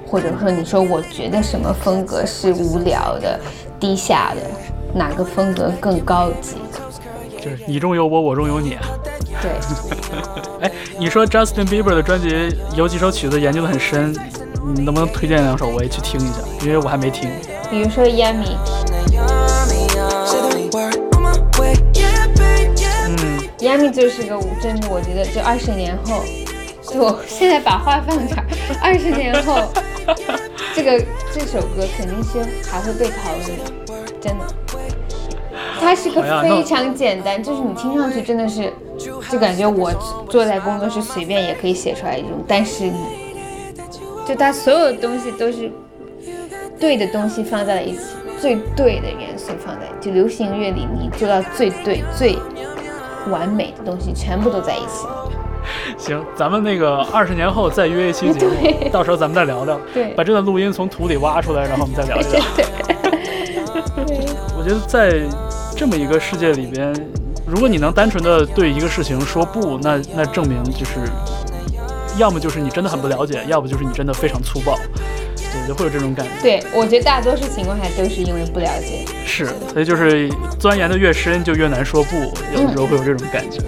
或者说你说我觉得什么风格是无聊的、低下的，哪个风格更高级？就是你中有我，我中有你。对，(laughs) 哎，你说 Justin Bieber 的专辑有几首曲子研究的很深，你能不能推荐两首我也去听一下？因为我还没听。比如说 Yummy。嗯，Yummy 就是个真的，我觉得就二十年后，就现在把话放这儿，二十年后，(laughs) 这个这首歌肯定是还会被讨论的，真的。它是个非常简单，就是你听上去真的是，就感觉我坐在工作室随便也可以写出来一种，但是你，就它所有东西都是对的东西放在了一起，最对的元素放在，就流行乐里你做到最对最完美的东西全部都在一起。行，咱们那个二十年后再约一期节目，到时候咱们再聊聊，对，把这段录音从土里挖出来，然后我们再聊一聊。(laughs) 对，我觉得在。这么一个世界里边，如果你能单纯的对一个事情说不，那那证明就是，要么就是你真的很不了解，要不就是你真的非常粗暴，对，就会有这种感觉。对，我觉得大多数情况下都是因为不了解。是，所以就是钻研的越深，就越难说不，有的时候会有这种感觉。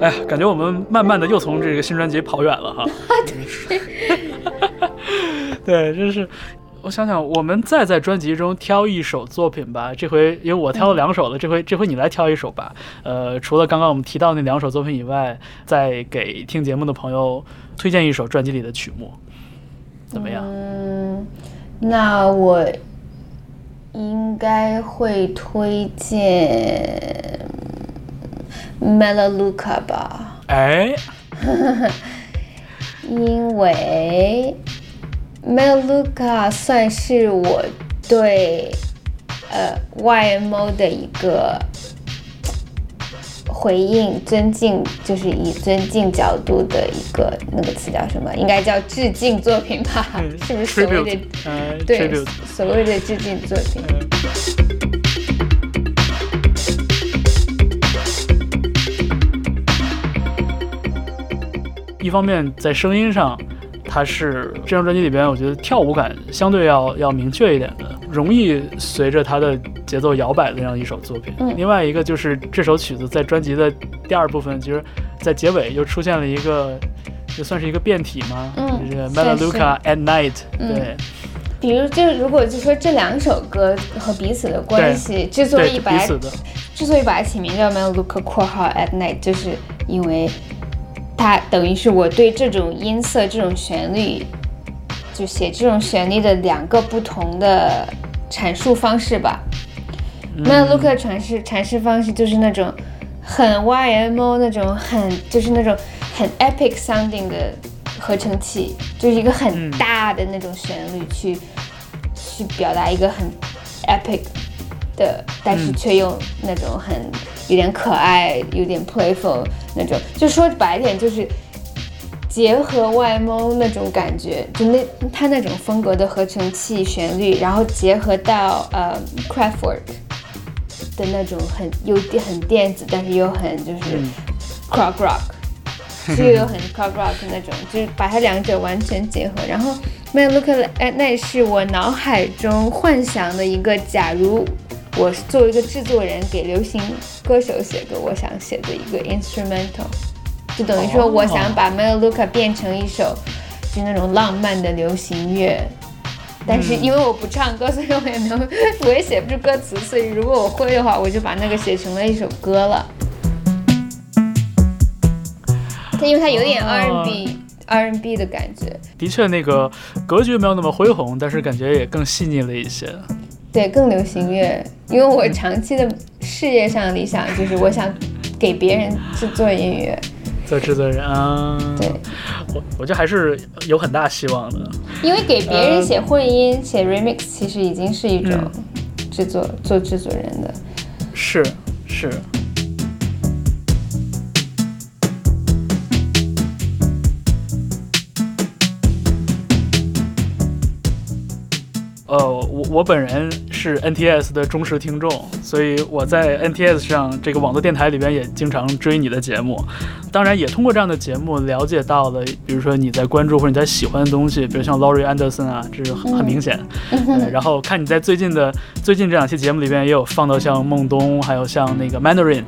哎呀，感觉我们慢慢的又从这个新专辑跑远了哈。(laughs) (laughs) 对，就是，我想想，我们再在专辑中挑一首作品吧。这回因为我挑了两首了，这回这回你来挑一首吧。呃，除了刚刚我们提到那两首作品以外，再给听节目的朋友推荐一首专辑里的曲目，怎么样？嗯，那我应该会推荐。Melaleuca 吧，哎，(laughs) 因为 Melaleuca 算是我对呃 YMO 的一个回应，尊敬，就是以尊敬角度的一个那个词叫什么？应该叫致敬作品吧？(laughs) 是不是所谓的？对，所谓的致敬作品。一方面在声音上，它是这张专辑里边，我觉得跳舞感相对要要明确一点的，容易随着它的节奏摇摆的这样一首作品。另外一个就是这首曲子在专辑的第二部分，其实，在结尾又出现了一个，就算是一个变体吗？嗯，Melaleuca at Night。对。比如，就如果就说这两首歌和彼此的关系，之所以把之所以把它起名叫 Melaleuca（ 括号 at Night），就是因为。它等于是我对这种音色、这种旋律，就写这种旋律的两个不同的阐述方式吧。那 Look 的阐释阐释方式就是那种很 YMO 那种很就是那种很 epic sounding 的合成器，就是一个很大的那种旋律去去表达一个很 epic 的，但是却用那种很。有点可爱，有点 playful 那种，就说白点就是结合外蒙那种感觉，就那他那种风格的合成器旋律，然后结合到呃 craftwork 的那种很有点很电子，但是又很就是 crop rock，(laughs) 又有很 crop rock 那种，就是把它两者完全结合。然后 may look at 那是我脑海中幻想的一个假如。我是作为一个制作人，给流行歌手写歌，我想写的一个 instrumental，就等于说我想把 Melaleuca 变成一首就那种浪漫的流行乐。但是因为我不唱歌，所以我也没有，我也写不出歌词。所以如果我会的话，我就把那个写成了一首歌了。它因为它有点 R&B，R&B 的感觉。的确，那个格局没有那么恢宏，但是感觉也更细腻了一些。对，更流行乐，因为我长期的事业上理想就是我想给别人制作音乐，做制作人啊。对，我我觉得还是有很大希望的。因为给别人写混音、写 remix，其实已经是一种制作做制作人的。是是。呃，我我本人是 NTS 的忠实听众，所以我在 NTS 上这个网络电台里边也经常追你的节目，当然也通过这样的节目了解到了，比如说你在关注或者你在喜欢的东西，比如像 Laurie Anderson 啊，这是很很明显。然后看你在最近的最近这两期节目里边也有放到像孟东，还有像那个 Mandarin，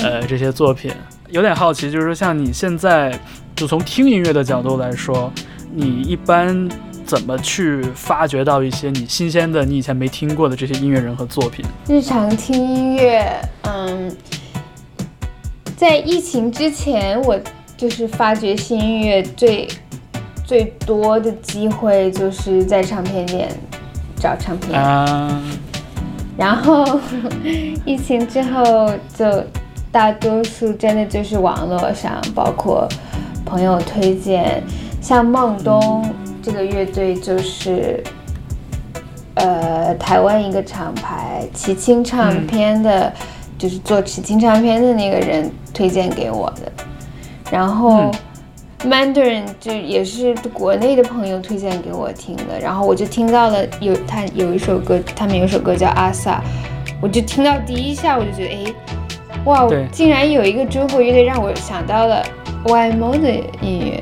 呃这些作品，有点好奇，就是说像你现在就从听音乐的角度来说，你一般。怎么去发掘到一些你新鲜的、你以前没听过的这些音乐人和作品？日常听音乐，嗯，在疫情之前，我就是发掘新音乐最最多的机会，就是在唱片店找唱片。啊。然后疫情之后，就大多数真的就是网络上，包括朋友推荐，像孟东。这个乐队就是，呃，台湾一个厂牌齐青唱片的，就是做齐青唱片的那个人推荐给我的。然后，Mandarin 就也是国内的朋友推荐给我听的，然后我就听到了有他有一首歌，他们有首歌叫阿萨，我就听到第一下我就觉得哎，哇，竟然有一个中国乐队让我想到了 YMO 的音乐，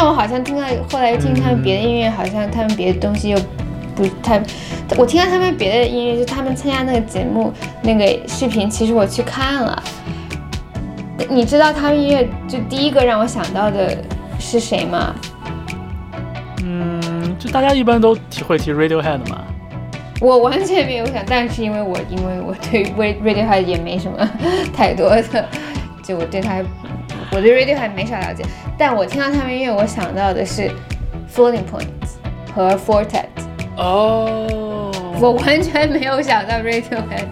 但我好像听到后来又听他们别的音乐，好像他们别的东西又。不太，我听到他们别的音乐，就他们参加那个节目那个视频，其实我去看了。你知道他们音乐就第一个让我想到的是谁吗？嗯，就大家一般都提会提 Radiohead 嘛。我完全没有想，但是因为我因为我对 Radiohead 也没什么太多的，就我对他，我对 Radiohead 没啥了解。但我听到他们音乐，我想到的是 Floating Points 和 Fortet。哦，我完全没有想到 Radiohead。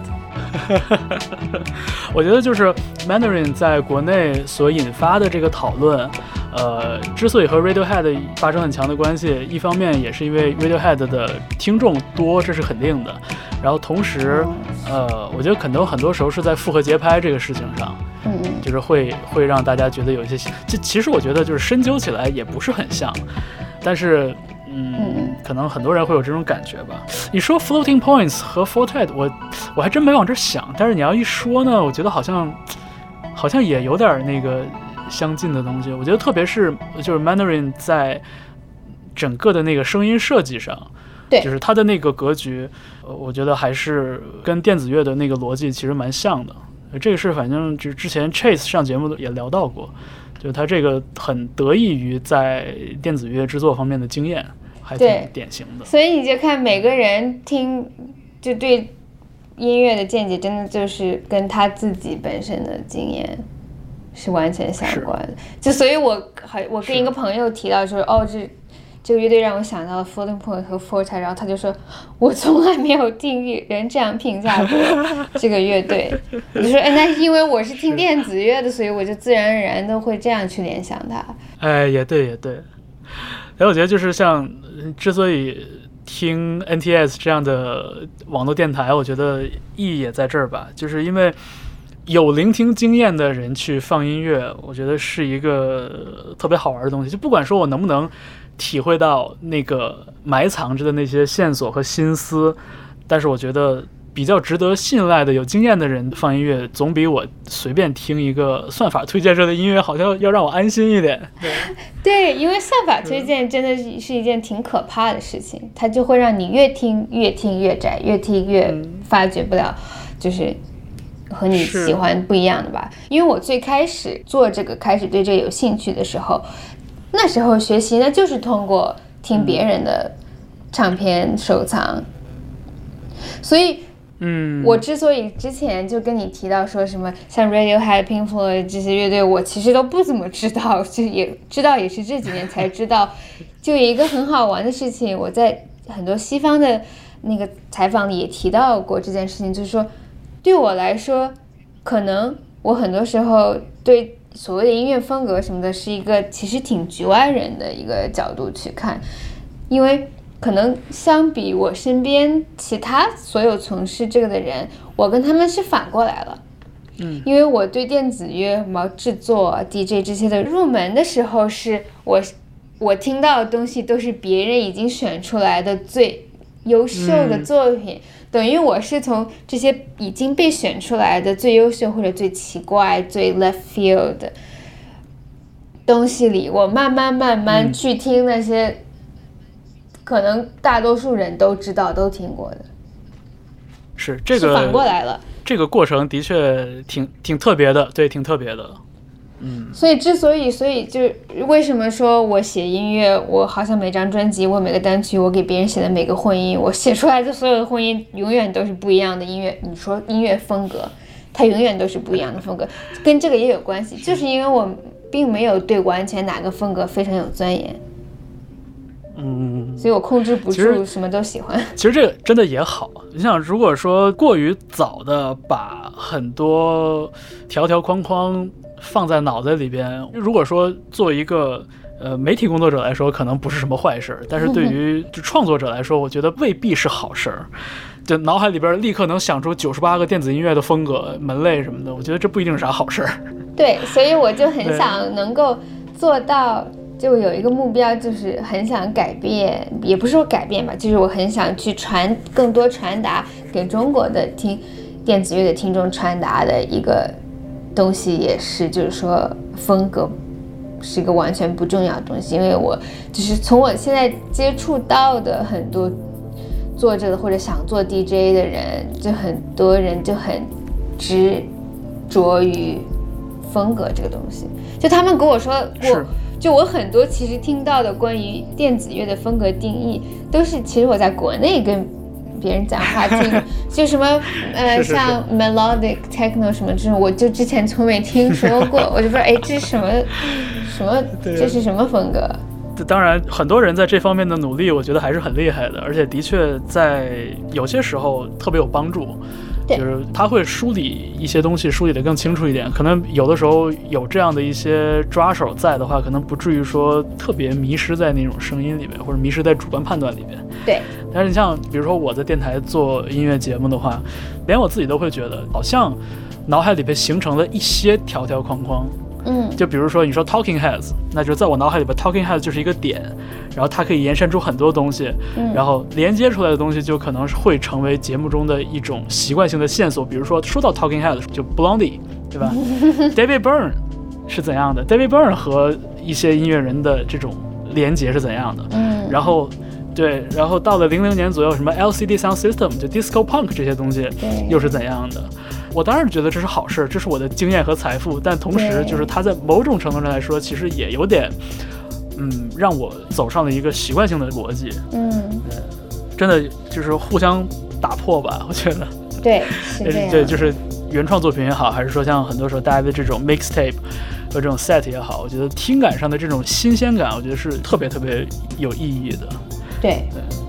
(laughs) 我觉得就是 Mandarin 在国内所引发的这个讨论，呃，之所以和 Radiohead 发生很强的关系，一方面也是因为 Radiohead 的听众多，这是肯定的。然后同时，呃，我觉得可能很多时候是在复合节拍这个事情上，嗯嗯，就是会会让大家觉得有一些，就其实我觉得就是深究起来也不是很像，但是。嗯，可能很多人会有这种感觉吧。你说 floating points 和 fortet，我我还真没往这想。但是你要一说呢，我觉得好像好像也有点那个相近的东西。我觉得特别是就是 Mandarin 在整个的那个声音设计上，对，就是它的那个格局，呃，我觉得还是跟电子乐的那个逻辑其实蛮像的。这个是反正就之前 Chase 上节目也聊到过，就他这个很得益于在电子乐制作方面的经验。对，典型的。所以你就看每个人听，就对音乐的见解，真的就是跟他自己本身的经验是完全相关的。就所以，我还我跟一个朋友提到说，哦，这这个乐队让我想到了 Floating Point 和 Forte，然后他就说，我从来没有听人这样评价过这个乐队。我就说，哎，那是因为我是听电子乐的，所以我就自然而然的会这样去联想它。哎，也对，也对。哎，我觉得就是像。之所以听 NTS 这样的网络电台，我觉得意义也在这儿吧，就是因为有聆听经验的人去放音乐，我觉得是一个特别好玩的东西。就不管说我能不能体会到那个埋藏着的那些线索和心思，但是我觉得。比较值得信赖的、有经验的人放音乐，总比我随便听一个算法推荐出的音乐，好像要让我安心一点。对，对，因为算法推荐真的是是一件挺可怕的事情，它就会让你越听越听越窄，越听越发掘不了，就是和你喜欢不一样的吧。因为我最开始做这个，开始对这个有兴趣的时候，那时候学习呢，就是通过听别人的唱片收藏，所以。嗯，我之所以之前就跟你提到说什么像 Radiohead、Pink Floyd 这些乐队，我其实都不怎么知道，就也知道也是这几年才知道。(laughs) 就有一个很好玩的事情，我在很多西方的那个采访里也提到过这件事情，就是说，对我来说，可能我很多时候对所谓的音乐风格什么的，是一个其实挺局外人的一个角度去看，因为。可能相比我身边其他所有从事这个的人，我跟他们是反过来了。嗯，因为我对电子乐、什么制作、DJ 这些的入门的时候，是我我听到的东西都是别人已经选出来的最优秀的作品，等于我是从这些已经被选出来的最优秀或者最奇怪、最 left field 的东西里，我慢慢慢慢去听那些。可能大多数人都知道、都听过的，是这个反过来了。这个过程的确挺挺特别的，对，挺特别的。嗯，所以之所以，所以就为什么说我写音乐，我好像每张专辑，我每个单曲，我给别人写的每个混音，我写出来的所有的混音永远都是不一样的音乐。你说音乐风格，它永远都是不一样的风格，跟这个也有关系，就是因为我并没有对完全哪个风格非常有钻研。嗯，所以我控制不住，什么都喜欢。其实这个真的也好。你想，如果说过于早的把很多条条框框放在脑袋里边，如果说做一个呃媒体工作者来说，可能不是什么坏事。但是对于就 (laughs) 创作者来说，我觉得未必是好事儿。就脑海里边立刻能想出九十八个电子音乐的风格门类什么的，我觉得这不一定是啥好事儿。对，所以我就很想能够。做到，就有一个目标，就是很想改变，也不是说改变吧，就是我很想去传更多传达给中国的听电子乐的听众传达的一个东西，也是就是说风格是一个完全不重要的东西，因为我就是从我现在接触到的很多做这个或者想做 DJ 的人，就很多人就很执着于风格这个东西，就他们跟我说过。就我很多其实听到的关于电子乐的风格定义，都是其实我在国内跟别人讲话听，(laughs) 就什么呃像 melodic techno 什么这种，我就之前从没听说过，(laughs) 我就不知道哎这是什么什么这是什么风格？当然，很多人在这方面的努力，我觉得还是很厉害的，而且的确在有些时候特别有帮助。对就是他会梳理一些东西，梳理得更清楚一点。可能有的时候有这样的一些抓手在的话，可能不至于说特别迷失在那种声音里面，或者迷失在主观判断里面。对，但是你像比如说我在电台做音乐节目的话，连我自己都会觉得好像脑海里边形成了一些条条框框。嗯就比如说你说 Talking Heads，那就在我脑海里边 Talking Heads 就是一个点，然后它可以延伸出很多东西，嗯，然后连接出来的东西就可能是会成为节目中的一种习惯性的线索。比如说说到 Talking Heads，就 Blondie，对吧？(laughs) David Byrne 是怎样的？David Byrne 和一些音乐人的这种连接是怎样的？嗯，然后。对，然后到了零零年左右，什么 LCD Sound System 就 Disco Punk 这些东西又是怎样的？我当然觉得这是好事，这是我的经验和财富，但同时就是它在某种程度上来说，其实也有点，嗯，让我走上了一个习惯性的逻辑，嗯真的就是互相打破吧，(laughs) 我觉得。对 (laughs) 是对，就是原创作品也好，还是说像很多时候大家的这种 mixtape 和这种 set 也好，我觉得听感上的这种新鲜感，我觉得是特别特别有意义的。对对。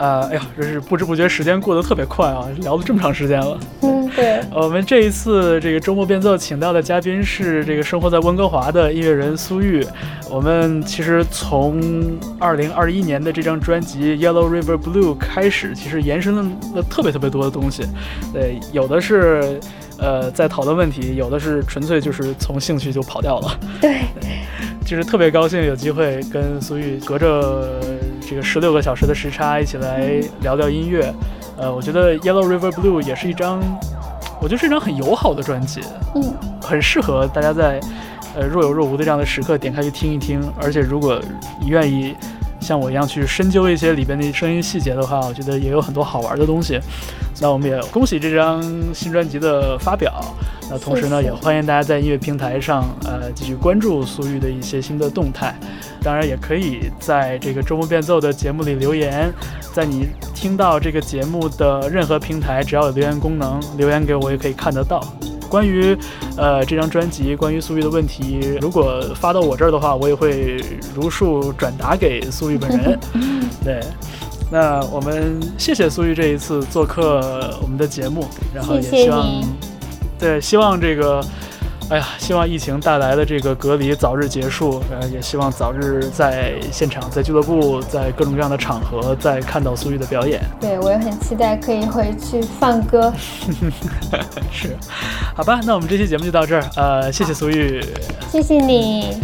呃，哎呀，真是不知不觉时间过得特别快啊，聊了这么长时间了。嗯，对，我们这一次这个周末变奏请到的嘉宾是这个生活在温哥华的音乐人苏玉。我们其实从二零二一年的这张专辑《Yellow River Blue》开始，其实延伸了特别特别多的东西。对，有的是呃在讨论问题，有的是纯粹就是从兴趣就跑掉了。对，(laughs) 就是特别高兴有机会跟苏玉隔着这个十六个小时的时差一起来聊聊音乐。呃，我觉得《Yellow River Blue》也是一张，我觉得是一张很友好的专辑，嗯很适合大家在呃若有若无的这样的时刻点开去听一听。而且如果你愿意像我一样去深究一些里边的声音细节的话，我觉得也有很多好玩的东西。那我们也恭喜这张新专辑的发表。那同时呢，也欢迎大家在音乐平台上呃继续关注苏玉的一些新的动态。当然，也可以在这个周末变奏的节目里留言，在你听到这个节目的任何平台，只要有留言功能，留言给我也可以看得到。关于呃这张专辑，关于苏玉的问题，如果发到我这儿的话，我也会如数转达给苏玉本人。(laughs) 对，那我们谢谢苏玉这一次做客我们的节目，然后也希望你对希望这个。哎呀，希望疫情带来的这个隔离早日结束，呃，也希望早日在现场、在俱乐部、在各种各样的场合再看到苏玉的表演。对我也很期待可以回去放歌。(laughs) 是，好吧，那我们这期节目就到这儿，呃，谢谢苏玉。谢谢你。